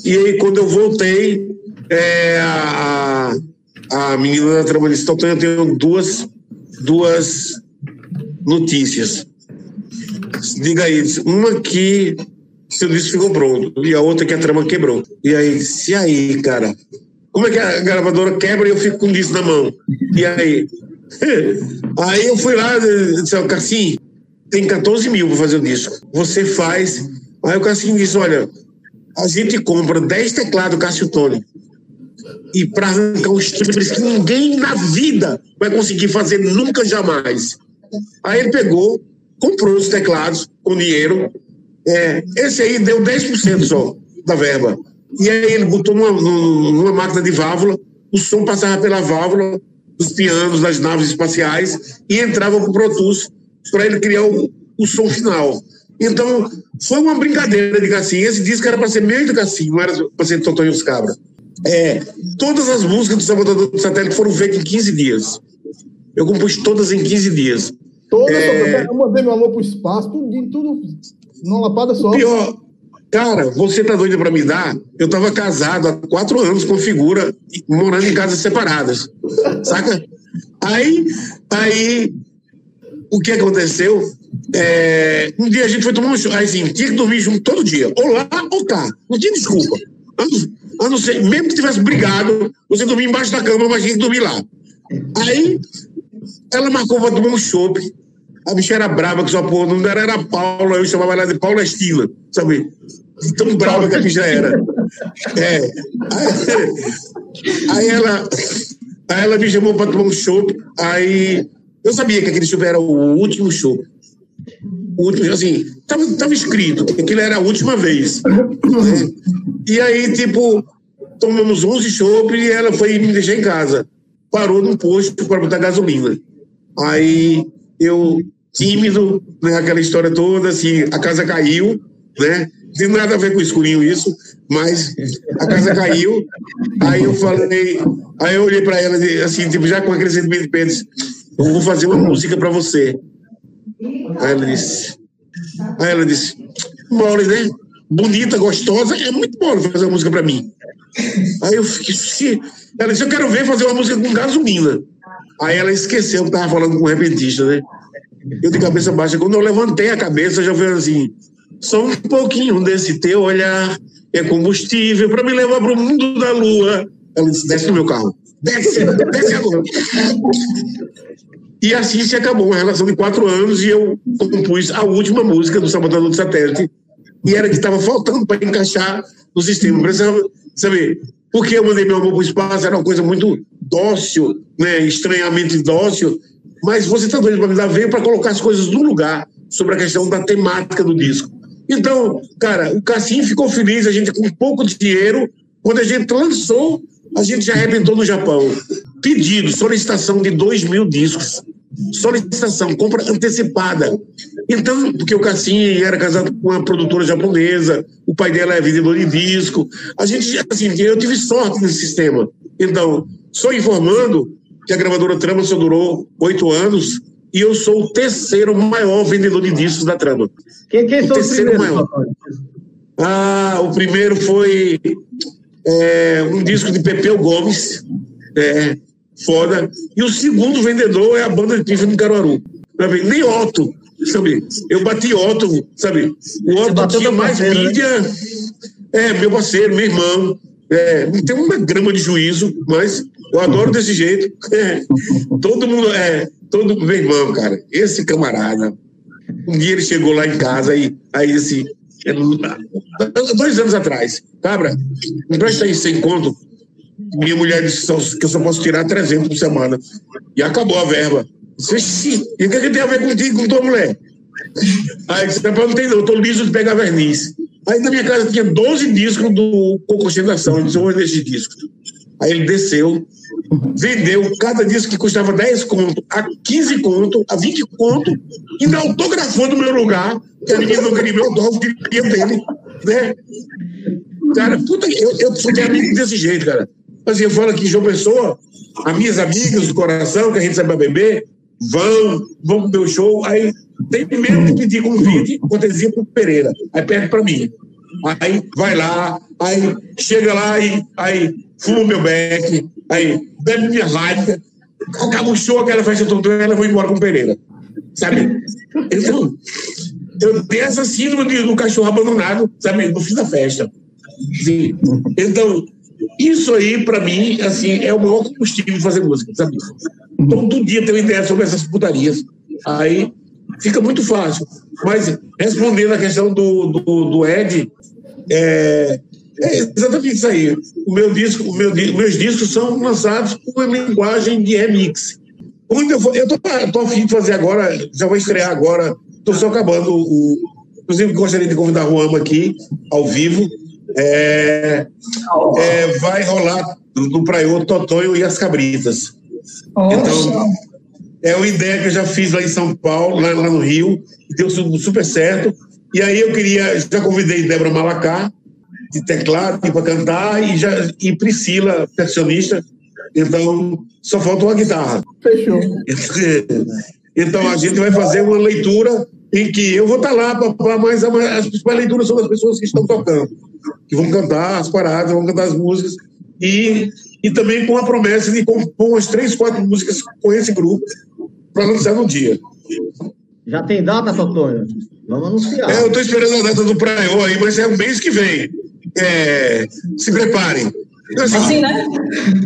E aí, quando eu voltei, é, a, a menina da trama disse: Totonho, eu tenho duas, duas notícias. Diga aí, uma que seu disco ficou pronto, e a outra que a trama quebrou. E aí, disse, e aí, cara? Como é que a gravadora quebra e eu fico com o disco na mão? E aí? Aí eu fui lá, disse, ó, Cassim, tem 14 mil para fazer o disco. Você faz. Aí o Cassim disse: olha, a gente compra 10 teclados Cássio Tony. E para arrancar os timbres que ninguém na vida vai conseguir fazer nunca jamais. Aí ele pegou, comprou os teclados com dinheiro. É, esse aí deu 10% só da verba. E aí ele botou numa, numa máquina de válvula, o som passava pela válvula dos pianos das naves espaciais e entrava com o Pro Tools para ele criar o, o som final. Então, foi uma brincadeira de Cassim. Esse disco era para ser meio de Cassim, não era para ser Totonho os Cabra. É, todas as músicas do Sabotador do Satélite foram feitas em 15 dias. Eu compus todas em 15 dias. Toda É. eu mandei meu amor pro espaço, tudo, tudo numa lapada só. O pior, cara, você tá doido pra me dar? Eu tava casado há quatro anos com figura, morando em casas separadas. Saca? Aí, aí, o que aconteceu? É, um dia a gente foi tomar um aí assim, tinha que dormir junto todo dia, ou lá ou cá, não tinha desculpa. A não ser, mesmo que tivesse brigado, você dormia embaixo da cama, mas tinha que dormir lá. Aí, ela marcou pra tomar um chopp. A bicha era brava, que sua porra, o nome dela era Paula, eu chamava ela de Paula Estina, sabe? Tão brava que a bicha era. É. Aí, aí ela, aí ela me chamou pra tomar um chopp, aí eu sabia que aquele chopp era o último chopp. O último, assim, tava, tava escrito que aquilo era a última vez. né? E aí, tipo, tomamos 11 chopp e ela foi me deixar em casa. Parou num posto para botar gasolina. Aí eu, tímido, né, aquela história toda, assim, a casa caiu, né? Não tem nada a ver com o escurinho isso, mas a casa caiu. Aí eu falei, aí eu olhei para ela, assim, tipo, já com aquele sentimento de disse, eu vou fazer uma música para você. Aí ela disse, aí ela disse, mole, né? Bonita, gostosa, é muito bom fazer uma música para mim. Aí eu fiquei, "Sim." ela disse, eu quero ver fazer uma música com gasolina. Aí ela esqueceu que estava falando com um repentista, né? Eu de cabeça baixa, quando eu levantei a cabeça, já foi assim, só um pouquinho desse teu olhar é combustível para me levar para o mundo da lua. Ela disse, desce no meu carro. Desce, desce agora. E assim se acabou uma relação de quatro anos e eu compus a última música do Sabotador do Satélite. E era que estava faltando para encaixar no sistema. Precisava saber por que eu mandei meu amor para o espaço, era uma coisa muito dócil, né? estranhamente dócil. Mas você está doido para me dar veio para colocar as coisas no lugar sobre a questão da temática do disco. Então, cara, o Cassim ficou feliz, a gente com pouco dinheiro, quando a gente lançou, a gente já arrebentou no Japão. Pedido, solicitação de 2 mil discos. Solicitação, compra antecipada. Então, porque o Cassim era casado com uma produtora japonesa, o pai dela é vendedor de disco. A gente, assim, eu tive sorte nesse sistema. Então, só informando que a gravadora Trama só durou oito anos e eu sou o terceiro maior vendedor de discos da Trama. Quem, quem o são os terceiro primeiros, maior. Ah, o primeiro foi é, um disco de Pepeu Gomes, é, foda. E o segundo vendedor é a banda de Pífano de Caruaru. Sabe? Nem Otto, sabe? Eu bati Otto, sabe? O Otto tinha mais parceiro, né? mídia. É, meu parceiro, meu irmão. É, não tem uma grama de juízo, mas eu adoro desse jeito. É, todo mundo, é, todo meu irmão, cara, esse camarada. Um dia ele chegou lá em casa e aí assim, dois anos atrás, cabra, me presta aí sem conto. Minha mulher disse que eu só posso tirar 300 por semana. E acabou a verba. Disse, "Ixi, E o que, que tem a ver contigo, com tua mulher? Aí disse, "Rapaz, não tem não, eu tô liso de pegar verniz. Aí na minha casa tinha 12 discos do Coco Ostentação, eu disse, eu vou vender esses discos. Aí ele desceu, vendeu cada disco que custava 10 conto, a 15 conto, a 20 conto, e ainda autografou no meu lugar, que ninguém não queria meu autógrafo, queria dele, né? Cara, puta, eu, eu de amigo desse jeito, cara. Assim, eu falo aqui, João Pessoa, as minhas amigas do coração, que a gente sabe pra beber, vão, vão pro meu show, aí tem primeiro que pedir convite, cortesia pro Pereira, aí pede pra mim. Aí vai lá, aí chega lá e aí fuma meu beck, aí bebe minha vodka, acaba o show, aquela festa toda, ela vai embora com o Pereira. Sabe? Então, eu tenho essa síndrome de- do cachorro abandonado, sabe, no fim da festa. Sim. Então, isso aí, pra mim, assim, é o maior combustível de fazer música, sabe? Todo dia tem uma ideia sobre essas putarias. Aí fica muito fácil. Mas, respondendo a questão do, do, do Ed, é, é exatamente isso aí. O meu disco, o meu, meus discos são lançados com uma linguagem de remix. Quando eu for, eu tô, tô a fim de fazer agora, já vou estrear agora, tô só acabando o. Inclusive, gostaria de convidar o Ruama aqui, ao vivo. É, é, vai rolar no Praiô Totonho e as Cabritas. Então, é uma ideia que eu já fiz lá em São Paulo, lá, lá no Rio, e deu su- super certo. E aí eu queria, já convidei Débora Malacá, de teclado, para cantar, e, já, e Priscila, percussionista. Então, só falta uma guitarra. Fechou. Então, a gente vai fazer uma leitura em que eu vou estar lá, papá, mas a- as principais leituras são das pessoas que estão tocando, que vão cantar as paradas, vão cantar as músicas, e, e também com a promessa de compor umas três, quatro músicas com esse grupo para lançar no dia. Já tem data, Totonho? Vamos anunciar. É, eu estou esperando a data do Praiô aí, mas é o mês que vem. É, se preparem. Assim, né?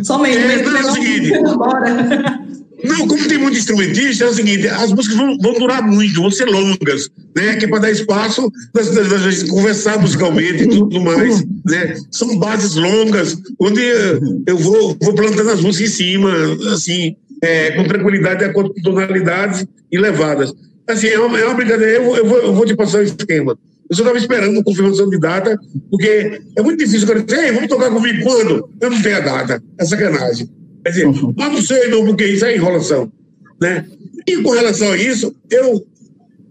Somente. É, mês que não, é o vem, seguinte. Bora. Não, como tem muito instrumentista, é o seguinte, as músicas vão, vão durar muito, vão ser longas, né? Que é para dar espaço da da gente conversar musicalmente e tudo mais, né? São bases longas, onde eh, eu vou, vou plantando as músicas em cima, assim, é, com tranquilidade, de acordo com tonalidades e levadas. Assim, é uma, é uma brincadeira, eu, eu, vou, eu vou te passar o esquema. Eu só estava esperando confirmação de data, porque é muito difícil cara dizer, vamos tocar comigo quando? Eu não tenho a data. É sacanagem. Quer dizer, mas não sei não, porque isso é enrolação. Né? E com relação a isso, eu,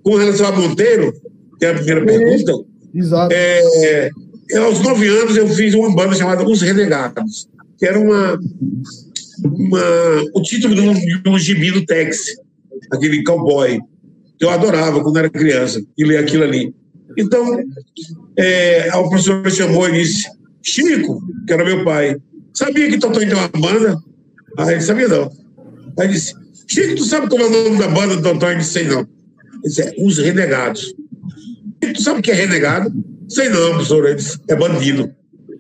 com relação a Monteiro, que é a primeira pergunta, Exato. é, eu, aos nove anos eu fiz uma banda chamada Os Renegados, que era uma, uma o título de um, de um gibi do Tex, aquele cowboy, que eu adorava quando era criança, e ler aquilo ali. Então, é, a professora chamou e disse, Chico, que era meu pai, sabia que Totonho tem uma banda? Aí ele sabia não. Aí disse, Chico, tu sabe como é o nome da banda do Totonho? Eu disse, sei não. Ele disse, é, Os Renegados. Tu sabe o que é renegado? Sei não, professor. Ele disse, é bandido.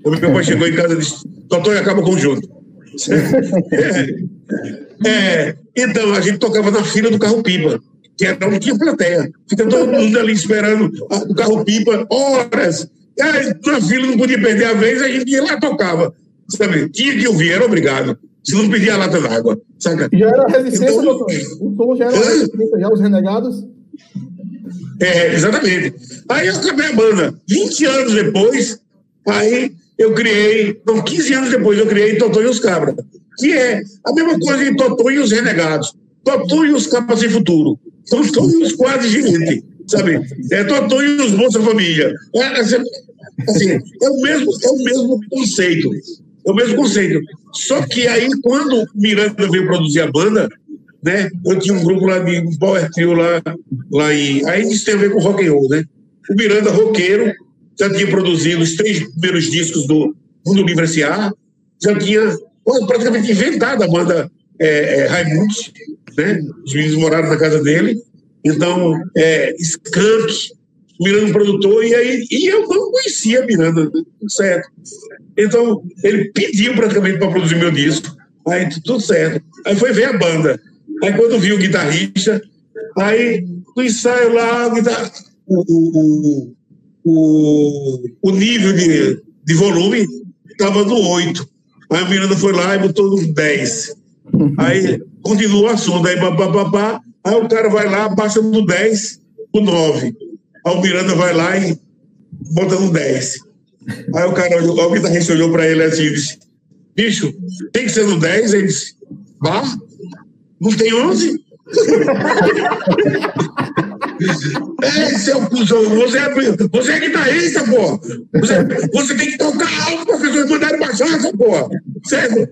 Quando meu pai chegou em casa, ele disse, Totonho acaba o conjunto. É, é, então, a gente tocava na fila do carro-pipa, que era onde tinha plateia. Fica todo mundo ali esperando o carro-pipa horas. E aí, na fila não podia perder a vez, a gente ia lá e tocava. Sabe? Tinha que ouvir, era obrigado. Se não pedia a lata d'água. Saca? Já era resistência, Então- doutor? O som já era resistência, já os renegados? É, exatamente. Aí eu acabei a banda. 20 anos depois, aí eu criei, não, 15 anos depois, eu criei Totó e os Cabras, que é a mesma coisa que Totó e os Renegados. Totó e os Cabras sem futuro. São todos quase gente, sabe? É Totó e os Bolsa Família. É, é, assim, é, o mesmo, é o mesmo conceito. É o mesmo conceito. Só que aí, quando Miranda veio produzir a banda, né? Eu tinha um grupo lá de um Power Trio lá, lá em. Aí isso tem a ver com rock and roll, né? O Miranda, roqueiro, já tinha produzido os três primeiros discos do Mundo Livre S.A., já tinha praticamente inventado a banda é, é, né? Os meninos moraram na casa dele. Então, é, Skank, Miranda produtor, e aí e eu não conhecia Miranda, tudo certo. Então, ele pediu praticamente para produzir meu disco. Aí, tudo certo. Aí foi ver a banda. Aí, quando viu o guitarrista, aí, no ensaio lá, o, guitar... o, o, o, nível de, de volume estava no 8. Aí o Miranda foi lá e botou no 10. Aí, continua o assunto. Aí, pá, pá, pá, pá. aí o cara vai lá, baixa no 10, o 9. Aí o Miranda vai lá e bota no 10. Aí o cara, o guitarrista olhou pra ele assim e disse: Bicho, tem que ser no 10? Ele disse: Vá, não tem 11? é, seu cuzão, você é, você é guitarrista, pô. Você, você tem que tocar alto para as pessoas mandarem baixar essa porra. Certo?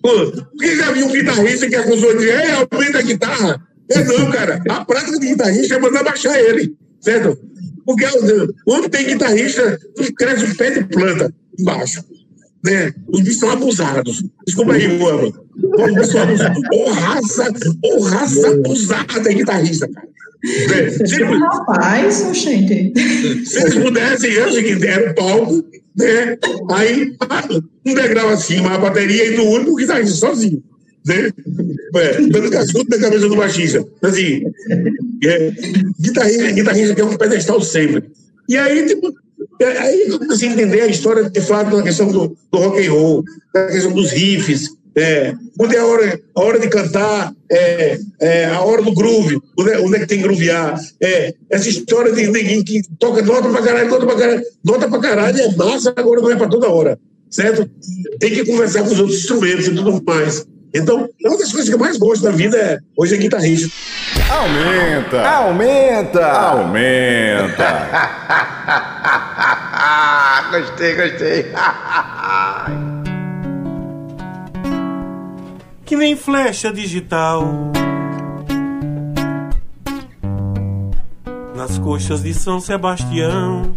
Porque já viu um guitarrista que acusou de é, aumenta a guitarra? É não, cara. A prática de guitarrista é mandar baixar ele, certo? Porque onde tem guitarrista, cresce um pé de planta embaixo. Né? Os bichos são abusados. Desculpa aí, Moama. Os bichos são abusados. Ô raça, ô raça abusada de guitarrista, cara. Né? Se, Rapaz, oxente. se eles pudessem, antes que deram o palco, né? Aí, um degrau acima, a bateria e no único guitarrista sozinho. Né? É, dando cascudo na cabeça do baixista. Assim, é, guitarrista, guitarrista é um pedestal sempre. E aí, tipo, é, aí comecei a entender a história, de fato, da questão do, do rock and roll, da questão dos riffs, é, onde é a hora, a hora de cantar, é, é, a hora do groove, onde é, onde é que tem que groovear. É, essa história de ninguém que toca nota pra caralho, nota pra caralho, nota pra caralho é massa, agora não é pra toda hora, certo? Tem que conversar com os outros instrumentos e tudo mais. Então, é uma das coisas que eu mais gosto da vida é, hoje é guitarrista. Aumenta! Aumenta! Aumenta! gostei, gostei. que nem flecha digital. Nas coxas de São Sebastião,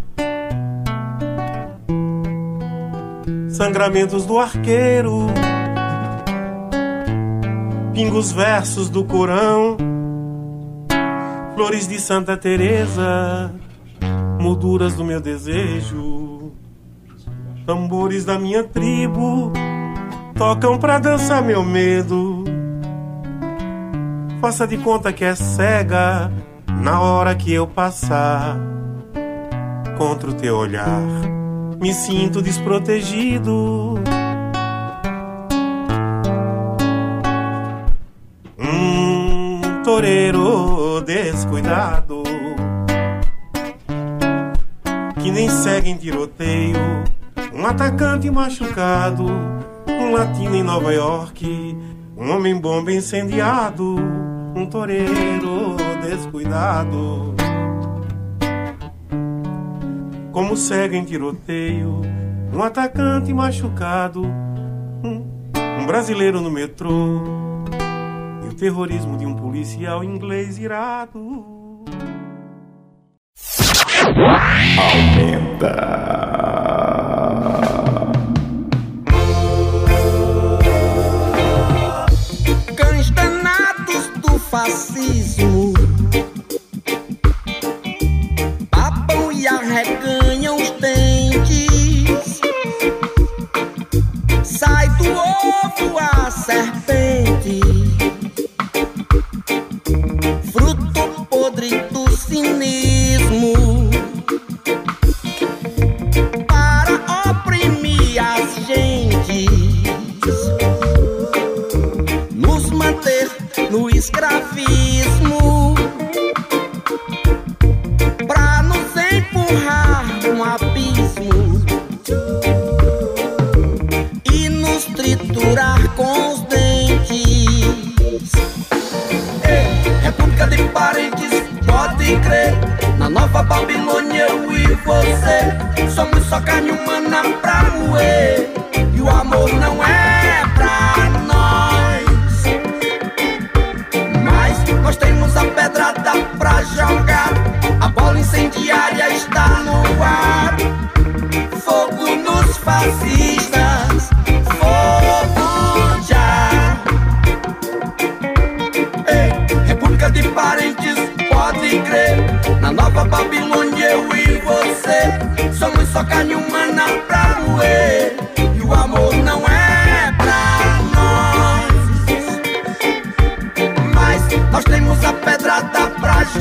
sangramentos do arqueiro, pingos versos do Corão, flores de Santa Teresa, molduras do meu desejo, tambores da minha tribo tocam pra dançar meu medo. Faça de conta que é cega na hora que eu passar contra o teu olhar. Me sinto desprotegido. Toureiro descuidado que nem segue em tiroteio. Um atacante machucado um latino em Nova York, um homem bomba incendiado, um toureiro descuidado. Como cego em tiroteio, um atacante machucado, um, um brasileiro no metrô, terrorismo de um policial inglês irado. Aumenta. Cães danados do fascismo. Babam e arreganham os dentes. Sai do ovo a serpente.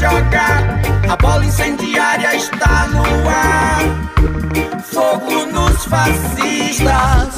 A bola incendiária está no ar. Fogo nos fascistas.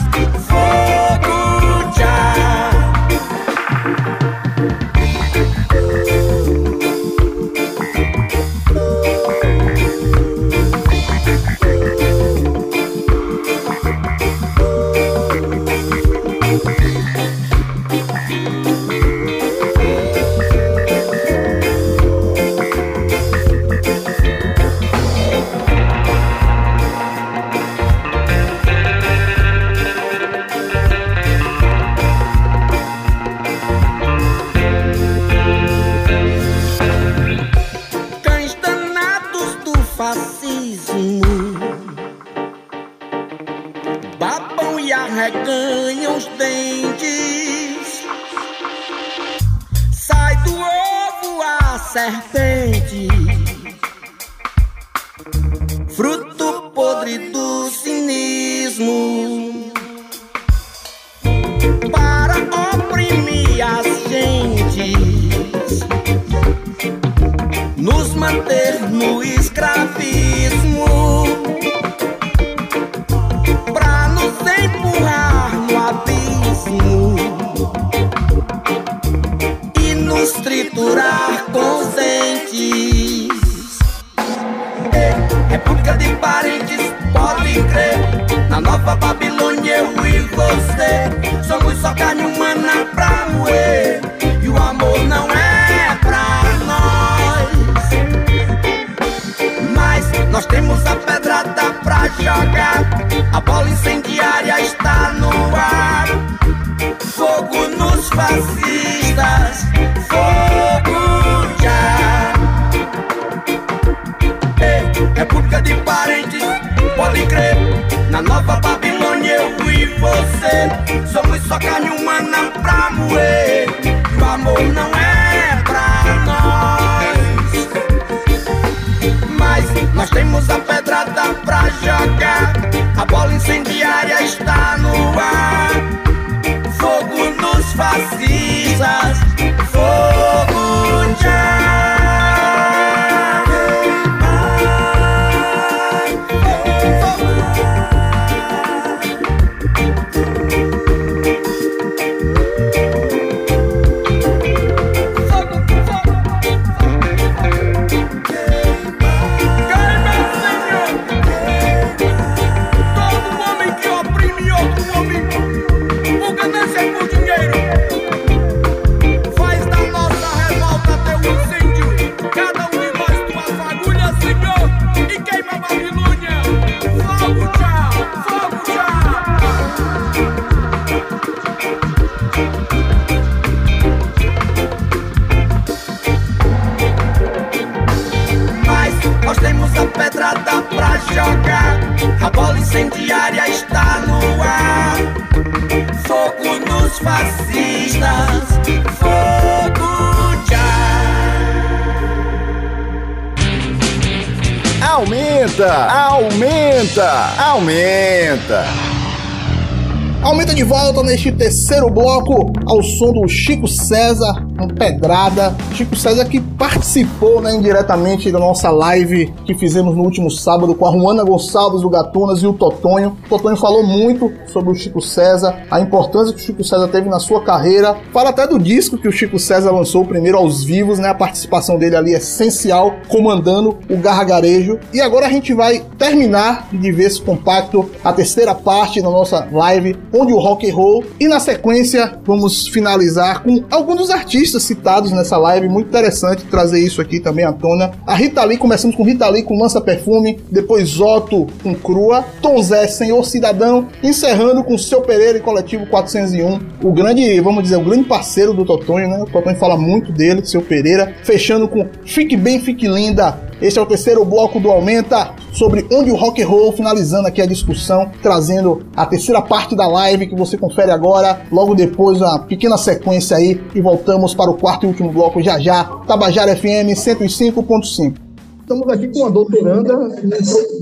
de volta neste terceiro bloco ao som do Chico César uma pedrada. Chico César que participou né, indiretamente da nossa live que fizemos no último sábado com a Juana Gonçalves, o Gatunas e o Totonho. O Totonho falou muito sobre o Chico César, a importância que o Chico César teve na sua carreira. Fala até do disco que o Chico César lançou primeiro aos vivos, né? A participação dele ali é essencial, comandando o gargarejo. E agora a gente vai terminar de ver esse compacto, a terceira parte da nossa live, onde o rock and roll. E na sequência vamos finalizar com alguns dos artistas citados nessa live. Muito interessante trazer isso aqui também à tona. A Rita Lee, começamos com Rita Lee com Lança Perfume, depois Otto com Crua, Tom Zé, Senhor Cidadão, encerrando com Seu Pereira e Coletivo 401, o grande, vamos dizer, o grande parceiro do Totonho, né? O Totonho fala muito dele, Seu Pereira, fechando com Fique Bem, Fique Linda. Este é o terceiro bloco do Aumenta sobre onde o rock and roll, finalizando aqui a discussão, trazendo a terceira parte da live que você confere agora, logo depois uma pequena sequência aí e voltamos para o quarto e último bloco já já, Tabajara FM 105.5. Estamos aqui com a doutoranda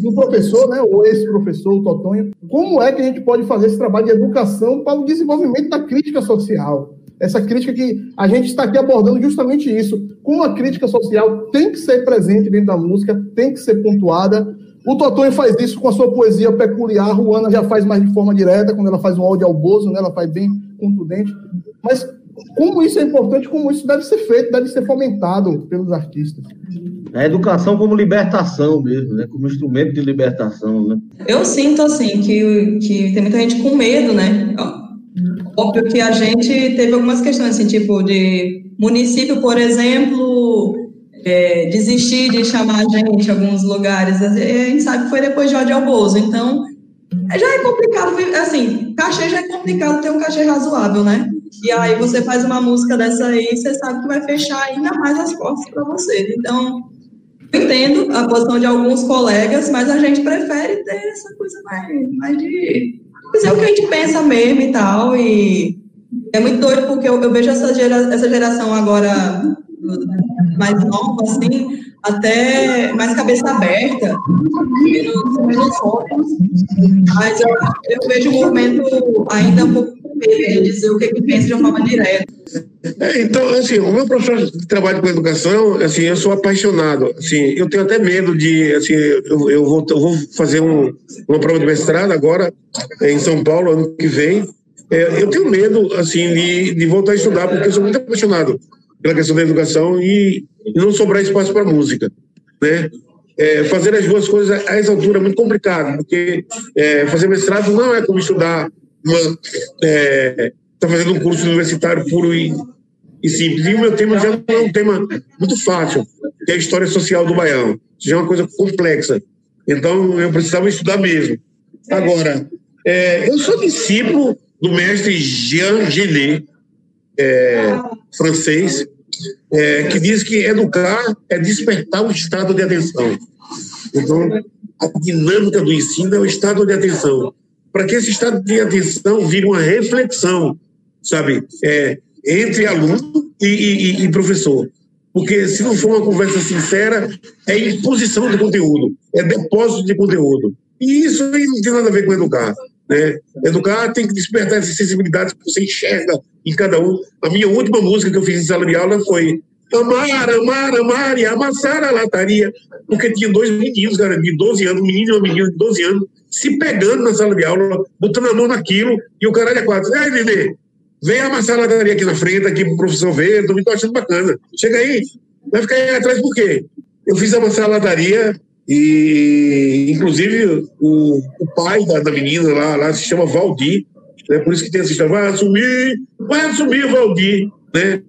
e o professor, né, o ex-professor o Totonho. Como é que a gente pode fazer esse trabalho de educação para o desenvolvimento da crítica social? Essa crítica que a gente está aqui abordando justamente isso. Como a crítica social tem que ser presente dentro da música, tem que ser pontuada. O Totonho faz isso com a sua poesia peculiar, a Ruana já faz mais de forma direta, quando ela faz um áudio ao Bozo, né, ela faz bem contundente. Mas como isso é importante, como isso deve ser feito, deve ser fomentado pelos artistas. A educação como libertação mesmo, né? Como instrumento de libertação, né? Eu sinto, assim, que, que tem muita gente com medo, né? Óbvio que a gente teve algumas questões, assim, tipo, de município, por exemplo, é, desistir de chamar a gente em alguns lugares. A gente sabe que foi depois de ódio ao Bozo. Então, já é complicado, assim, cachê já é complicado ter um cachê razoável, né? E aí você faz uma música dessa aí, você sabe que vai fechar ainda mais as portas para você. Então, eu entendo a posição de alguns colegas, mas a gente prefere ter essa coisa mais, mais de dizer o que a gente pensa mesmo e tal. E é muito doido porque eu, eu vejo essa, gera, essa geração agora mais nova, assim, até mais cabeça aberta, menos, menos. Mas eu, eu vejo o movimento ainda um pouco de dizer o que, que pensa de uma forma direta. É, então, assim, o meu processo de trabalho com educação, assim, eu sou apaixonado. Assim, eu tenho até medo de, assim, eu, eu, vou, eu vou fazer um, uma prova de mestrado agora é, em São Paulo ano que vem. É, eu tenho medo, assim, de, de voltar a estudar porque eu sou muito apaixonado pela questão da educação e não sobrar espaço para música, né? É, fazer as duas coisas a essa altura é muito complicado, porque é, fazer mestrado não é como estudar uma, é, está fazendo um curso universitário puro e, e, simples. E o meu tema já não é um tema muito fácil, que é a história social do Baião. Já é uma coisa complexa. Então, eu precisava estudar mesmo. Agora, é, eu sou discípulo do mestre Jean Genet, é, francês, é, que diz que educar é despertar o estado de atenção. Então, a dinâmica do ensino é o estado de atenção. Para que esse estado de atenção vire uma reflexão, sabe, é, entre aluno e, e, e professor. Porque se não for uma conversa sincera, é imposição de conteúdo, é depósito de conteúdo. E isso não tem nada a ver com educar. Né? Educar tem que despertar essas sensibilidades que você enxerga em cada um. A minha última música que eu fiz em sala de aula foi Amar, amar, amar e amassar a lataria. Porque tinha dois meninos, cara, de 12 anos, um menino e uma menina de 12 anos, se pegando na sala de aula, botando a mão naquilo, e o caralho é quatro. Ei, Nenê, vem a lataria aqui na frente, aqui pro professor ver, tô achando bacana. Chega aí, vai ficar aí atrás por quê? Eu fiz a lataria, e, inclusive, o, o pai da, da menina lá, lá se chama Valdir, né? por isso que tem essa história, vai assumir, vai assumir, Valdir. Né?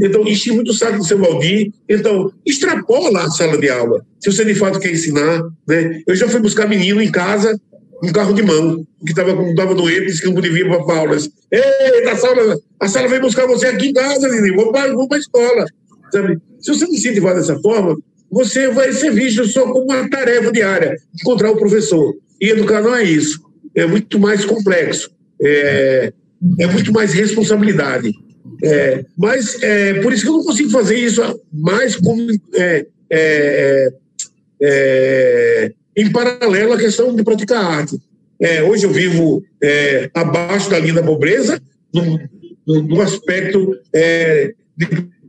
Então, enchi muito o saco do seu Valdir. Então, extrapola a sala de aula. Se você de fato quer ensinar. Né? Eu já fui buscar menino em casa, um carro de mão, que estava tava doente, disse que não podia vir para aulas. Ei, a sala, a sala vem buscar você aqui em casa, menino, vamos para a escola. Sabe? Se você incentivar dessa forma, você vai ser visto só como uma tarefa diária, encontrar o professor. E educar não é isso. É muito mais complexo. É, é muito mais responsabilidade. É, mas é por isso que eu não consigo fazer isso mais como é, é, é, em paralelo à questão de praticar arte. É, hoje eu vivo é, abaixo da linha da pobreza, no, no, no aspecto de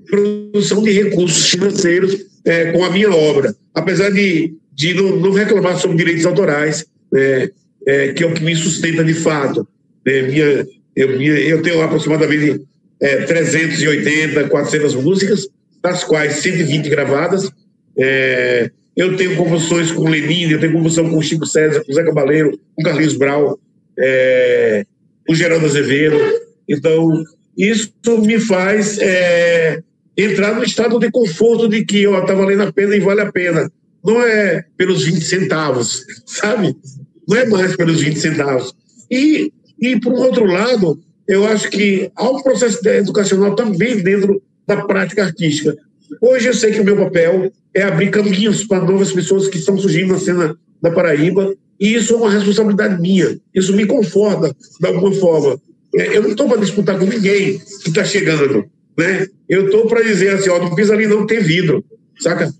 produção de recursos financeiros é, com a minha obra. Apesar de, de não, não reclamar sobre direitos autorais, é, é, que é o que me sustenta de fato. É, minha, eu, minha, eu tenho aproximadamente é, 380, 400 músicas, das quais 120 gravadas. É, eu tenho composições com Lenine, eu tenho composição com Chico César, com Zé Cabaleiro, com Carlinhos Brau, é, com Geraldo Azevedo. Então, isso me faz é, entrar no estado de conforto de que está valendo a pena e vale a pena. Não é pelos 20 centavos, sabe? Não é mais pelos 20 centavos. E, e por outro lado, eu acho que há um processo educacional também dentro da prática artística. Hoje eu sei que o meu papel é abrir caminhos para novas pessoas que estão surgindo na cena da Paraíba, e isso é uma responsabilidade minha. Isso me conforta de alguma forma. É, Eu não estou para disputar com ninguém que está chegando, né? Eu estou para dizer assim, ó, não pisa ali não tem vidro, saca?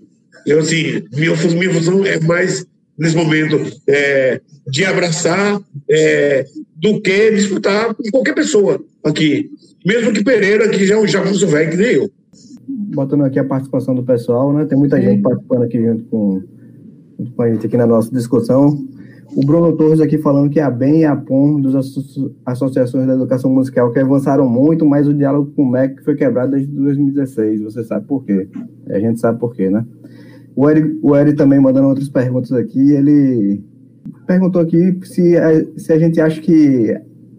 Eu assim, minha, minha função é mais nesse momento é, de abraçar é, do que disputar com qualquer pessoa aqui, mesmo que Pereira que já é um jagunço velho que nem eu. Botando aqui a participação do pessoal, né? Tem muita gente participando aqui junto com, junto com a gente aqui na nossa discussão. O Bruno Torres aqui falando que a BEM e a POM, das asso- associações da educação musical, que avançaram muito, mas o diálogo com o MEC foi quebrado desde 2016. Você sabe por quê? A gente sabe por quê, né? O Eric, o Eric também mandando outras perguntas aqui. Ele perguntou aqui se a, se a gente acha que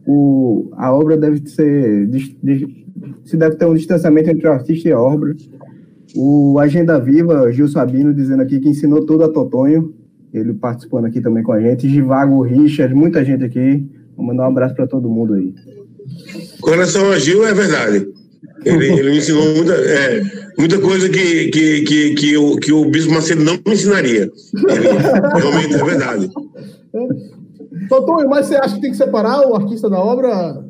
o, a obra deve ser. Se deve ter um distanciamento entre o artista e a obra. O Agenda Viva, Gil Sabino, dizendo aqui que ensinou tudo a Totonho. Ele participando aqui também com a gente. Givago, Richard, muita gente aqui. Vou mandar um abraço para todo mundo aí. Com relação a Gil, é verdade. Ele, ele me ensinou muita, é, muita coisa que, que, que, que, o, que o Bispo Macedo não me ensinaria. Ele, realmente é verdade. Totonho, mas você acha que tem que separar o artista da obra?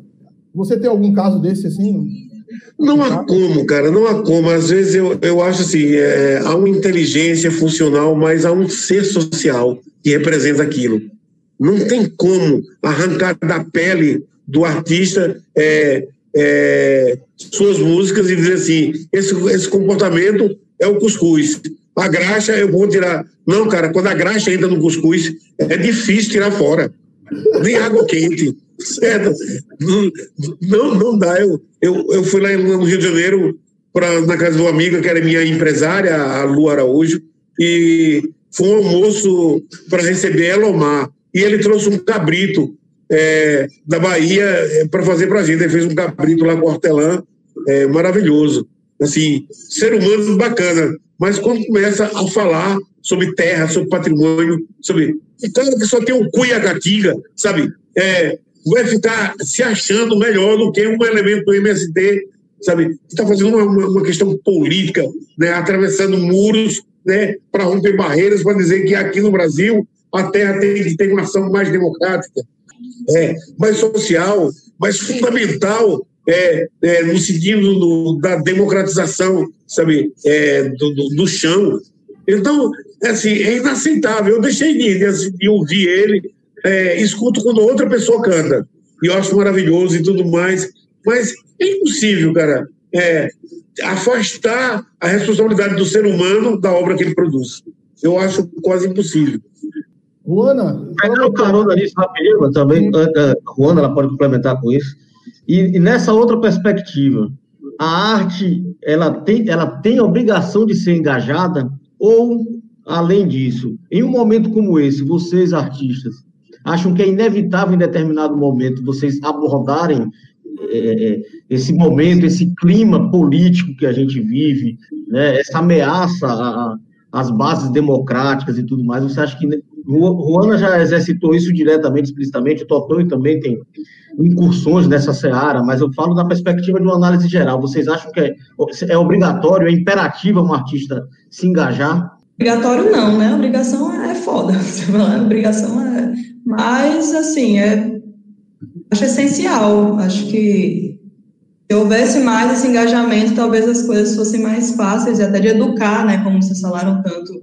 Você tem algum caso desse assim? Não há como, cara, não há como. Às vezes eu, eu acho assim, é, há uma inteligência funcional, mas há um ser social que representa aquilo. Não tem como arrancar da pele do artista é, é, suas músicas e dizer assim, esse, esse comportamento é o cuscuz. A graxa eu vou tirar. Não, cara, quando a graxa entra no cuscuz, é difícil tirar fora. Nem água quente. Certo? Não, não, dá. Eu, eu, eu fui lá no Rio de Janeiro, pra, na casa de uma amiga que era minha empresária, a Lu Araújo, e foi um almoço para receber Elomar. E ele trouxe um cabrito é, da Bahia para fazer para a gente. Ele fez um cabrito lá com hortelã, é, maravilhoso. Assim, ser humano bacana. Mas quando começa a falar sobre terra, sobre patrimônio, sobre. O cara que só tem um cu e a gatinga, sabe? É, vai ficar se achando melhor do que um elemento do MST, sabe? Está fazendo uma, uma, questão política, né? atravessando muros né? para romper barreiras, para dizer que aqui no Brasil a terra tem que ter uma ação mais democrática, é, mais social, mais fundamental é, é, no sentido do- da democratização, sabe, é, do, do- do chão. Então, é assim, é inaceitável. Eu deixei de, de, de ouvir ele, é, escuto quando outra pessoa canta, e eu acho maravilhoso e tudo mais, mas é impossível, cara, é, afastar a responsabilidade do ser humano da obra que ele produz. Eu acho quase impossível. Juana? Pegando carona nisso rapidinho, também, eh, a Juana ela pode complementar com isso. E, e nessa outra perspectiva, a arte ela tem, ela tem a obrigação de ser engajada ou, além disso, em um momento como esse, vocês artistas acham que é inevitável em determinado momento vocês abordarem eh, esse momento, esse clima político que a gente vive, né, essa ameaça às bases democráticas e tudo mais. Você acha que Juana já exercitou isso diretamente, explicitamente, o Totonho também tem incursões nessa seara, mas eu falo da perspectiva de uma análise geral. Vocês acham que é, é obrigatório, é imperativo um artista se engajar? Obrigatório não, né? Obrigação é foda. Você fala, Obrigação é. Mas, assim, é. Acho essencial. Acho que se houvesse mais esse engajamento, talvez as coisas fossem mais fáceis e até de educar, né? Como vocês falaram tanto.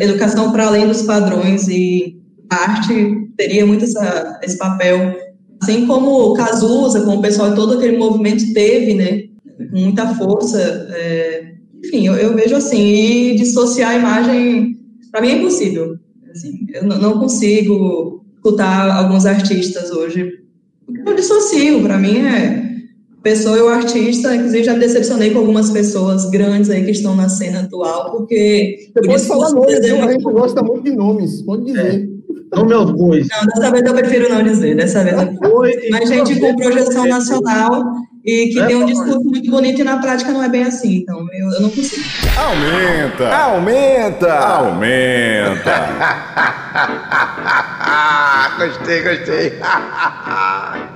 Educação para além dos padrões e arte teria muito essa, esse papel. Assim como o Cazuza, como o pessoal, todo aquele movimento teve, né? com muita força. é, enfim, eu, eu vejo assim, e dissociar a imagem, para mim é impossível. Assim, eu não, consigo escutar alguns artistas hoje. Eu dissocio, para mim é pessoa e o artista, inclusive já me decepcionei com algumas pessoas grandes aí que estão na cena atual, porque Você o pode falar nomes, deles é viu? a gente gosta muito de nomes, pode dizer. Nome aos bois. Não, dessa vez eu prefiro não dizer, dessa vez eu Mas gente com projeção nacional e que É, tem um discurso muito bonito e na prática não é bem assim, então eu, eu não consigo. Aumenta! Aumenta! Aumenta! gostei, gostei.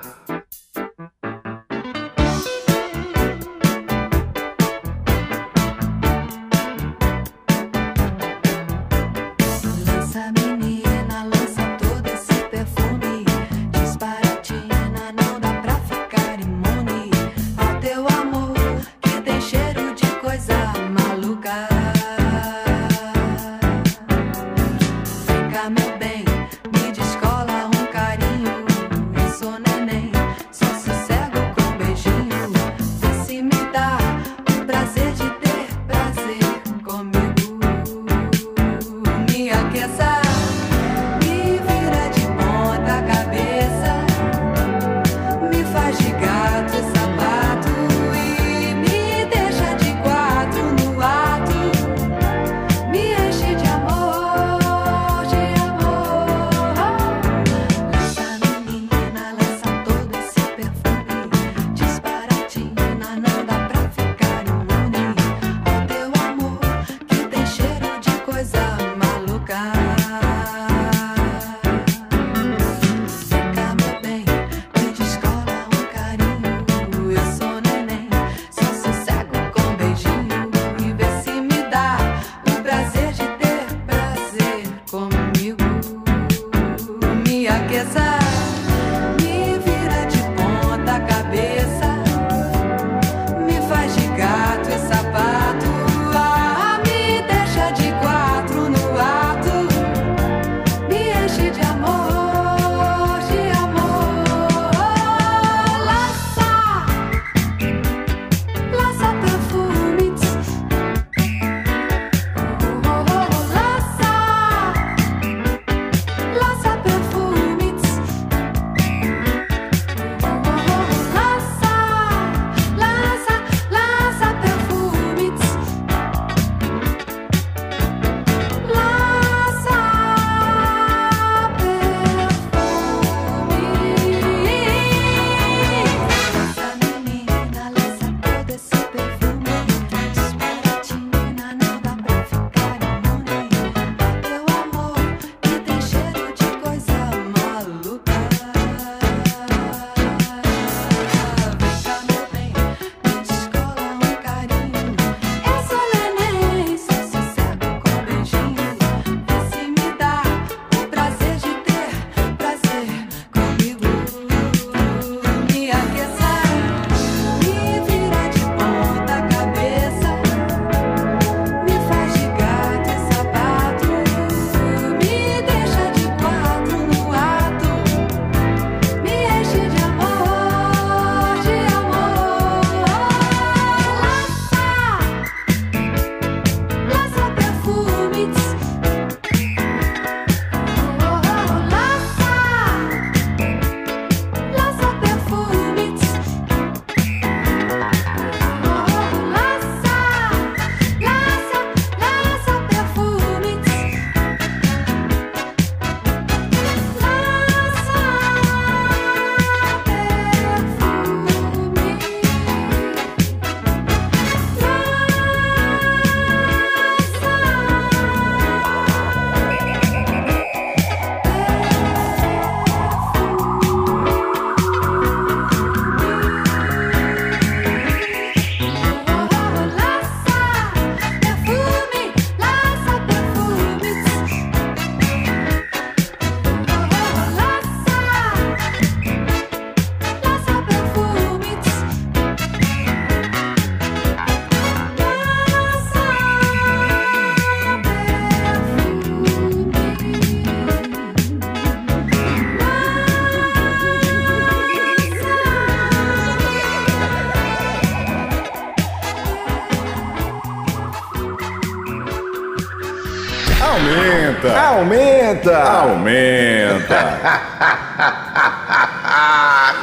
Aumenta! Aumenta! Aumenta!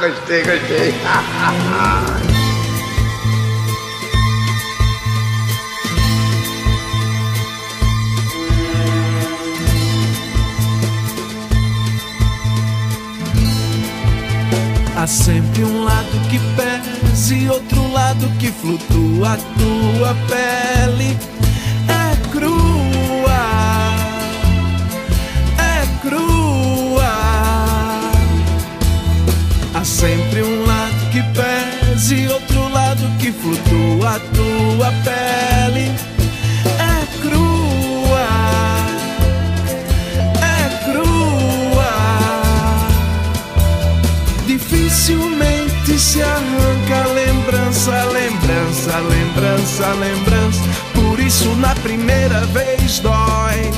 gostei, gostei. Há sempre um lado que pesa e outro lado que flutua. A tua pele sempre um lado que pesa e outro lado que flutua. A tua pele é crua, é crua. Dificilmente se arranca lembrança, lembrança, lembrança, lembrança. Por isso na primeira vez dói.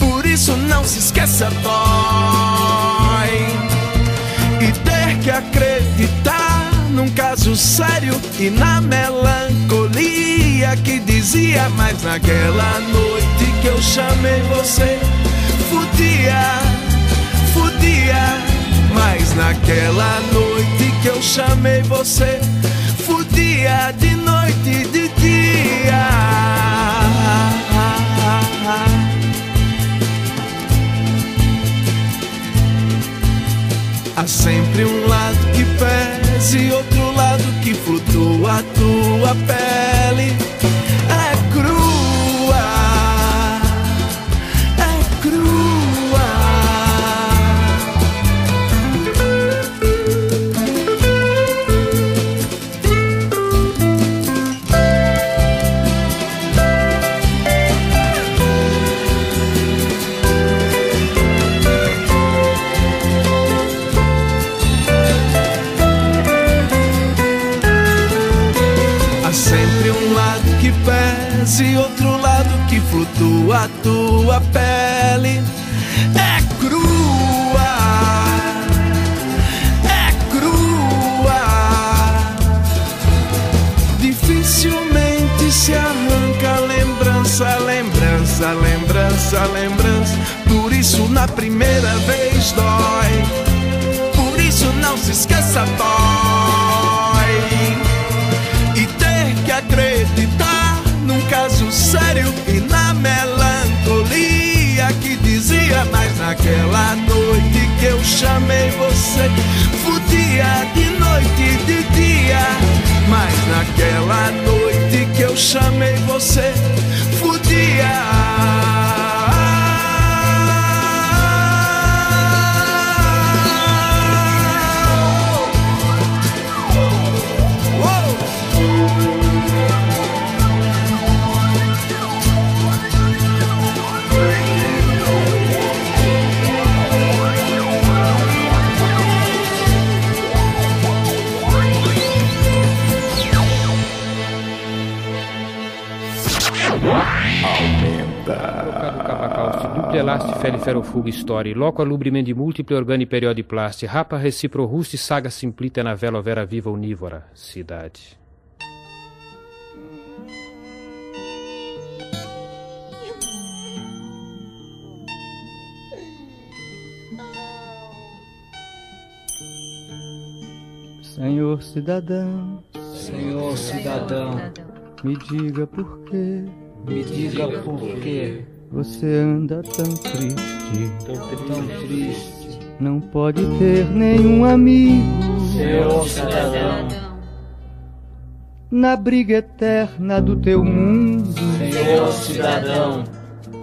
Por isso não se esqueça, dói. Acreditar num caso sério e na melancolia que dizia, mas naquela noite que eu chamei você, fudia, fudia. Mas naquela noite que eu chamei você, fudia de noite de Há sempre um lado que pesa e outro lado que flutua. A tua pele flutua. A tua pele é crua, é crua. Dificilmente se arranca lembrança, lembrança, lembrança, lembrança. Por isso na primeira vez dói. Por isso não se esqueça, dói fudia de noite e de dia. Mas naquela noite que eu chamei você, fudia. Cavacausti, duple elasti feliferofuga story, loco alubrimendi multiple organi periodi plasti, rapa recipro rusti saga simplita na vela vera viva unívora, cidade. Senhor cidadão, Senhor cidadão, me diga por quê, me diga por quê você anda tão triste, tão triste, não pode ter nenhum amigo. Senhor cidadão, Na briga eterna do teu mundo, Senhor cidadão,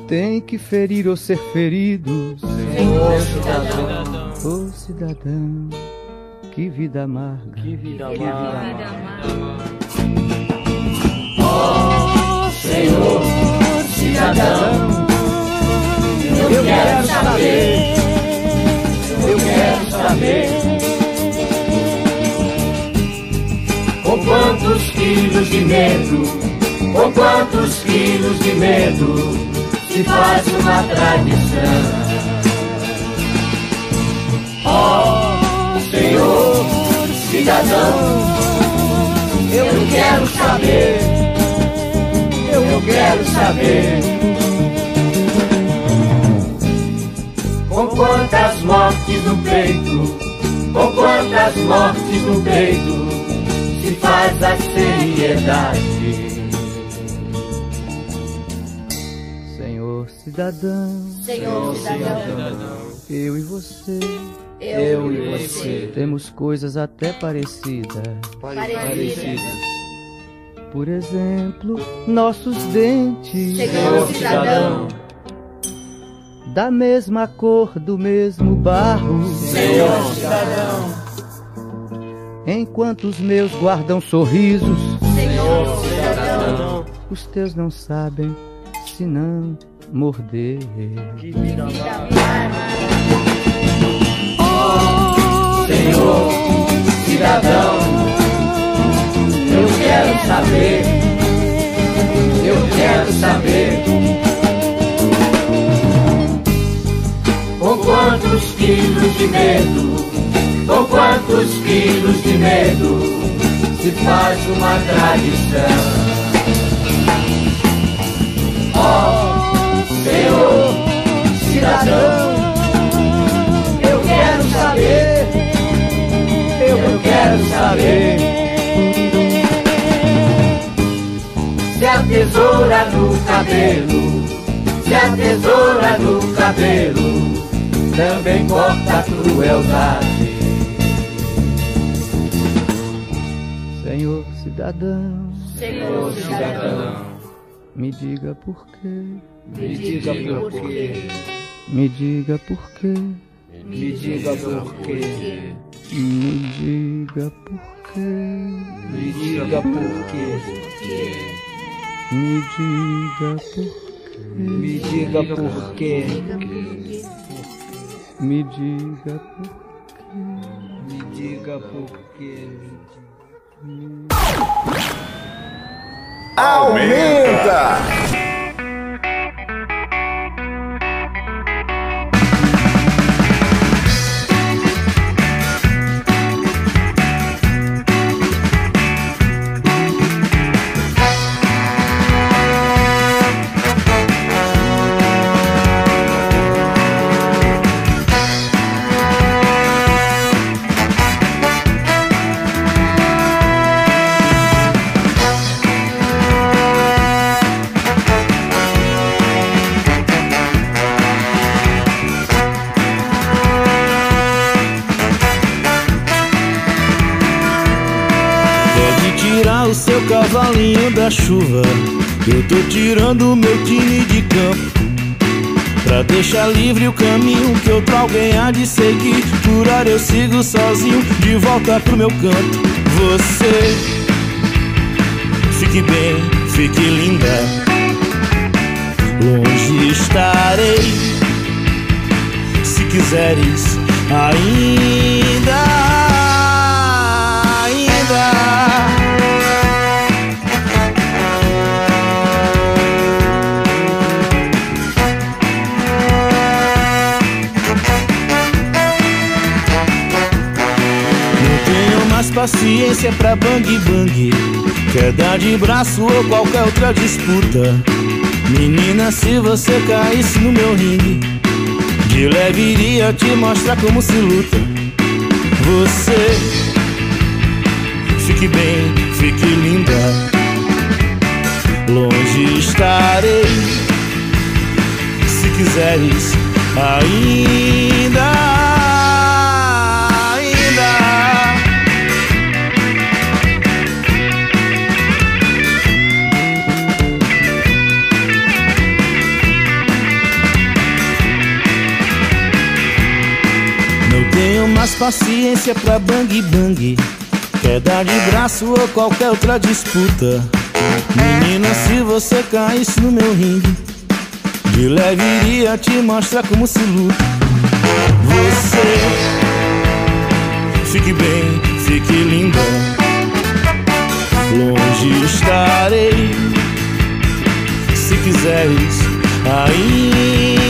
tem que ferir ou ser ferido. Senhor cidadão, Ô cidadão, que vida amarga, que vida amarga. Oh, Senhor cidadão, eu quero saber, eu quero saber com quantos quilos de medo, com quantos quilos de medo se faz uma tradição. Oh, Senhor cidadão, eu quero saber, eu quero saber. Com quantas mortes no peito, com quantas mortes no peito, se faz a seriedade. Senhor cidadão, Senhor cidadão, eu e você. Eu, eu e você temos coisas até parecidas. Parecidas. parecidas por exemplo, nossos dentes. Senhor cidadão. Da mesma cor, do mesmo barro. Senhor cidadão. Enquanto os meus guardam sorrisos. Senhor cidadão. Os teus não sabem se não morder. Senhor cidadão, quero saber, eu quero saber. Com quantos quilos de medo, com quantos quilos de medo se faz uma tradição? Ó Senhor cidadão, eu quero saber, eu quero saber. Tesoura no cabelo, se a tesoura no cabelo também corta a crueldade. Senhor cidadão, Senhor cidadão. me diga por quê. Me diga por quê. Me diga por quê. Me diga por quê. Me diga por quê. Me diga por quê. Me diga porquê. Me diga porquê. Me diga porquê. Me diga porquê. Aumenta! Aumenta. Cavalinho da chuva. Eu tô tirando meu time de campo. Pra deixar livre o caminho que outro alguém há de seguir. Por hora eu sigo sozinho, de volta pro meu canto. Você, fique bem, fique linda. Longe estarei, se quiseres. Ainda. Paciência pra bang bang. Queda de braço ou qualquer outra disputa. Menina, se você caísse no meu ringue De leve iria te mostrar como se luta. Você Fique bem, fique linda. Longe estarei Se quiseres Ainda tenho mais paciência pra bang bang. Queda de braço ou qualquer outra disputa? Menina, se você caísse no meu ringue De leve iria te mostrar como se luta. Você Fique bem, fique linda Longe estarei Se quiseres ainda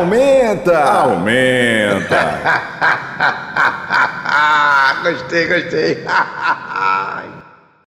Aumenta! Aumenta! Gostei, gostei.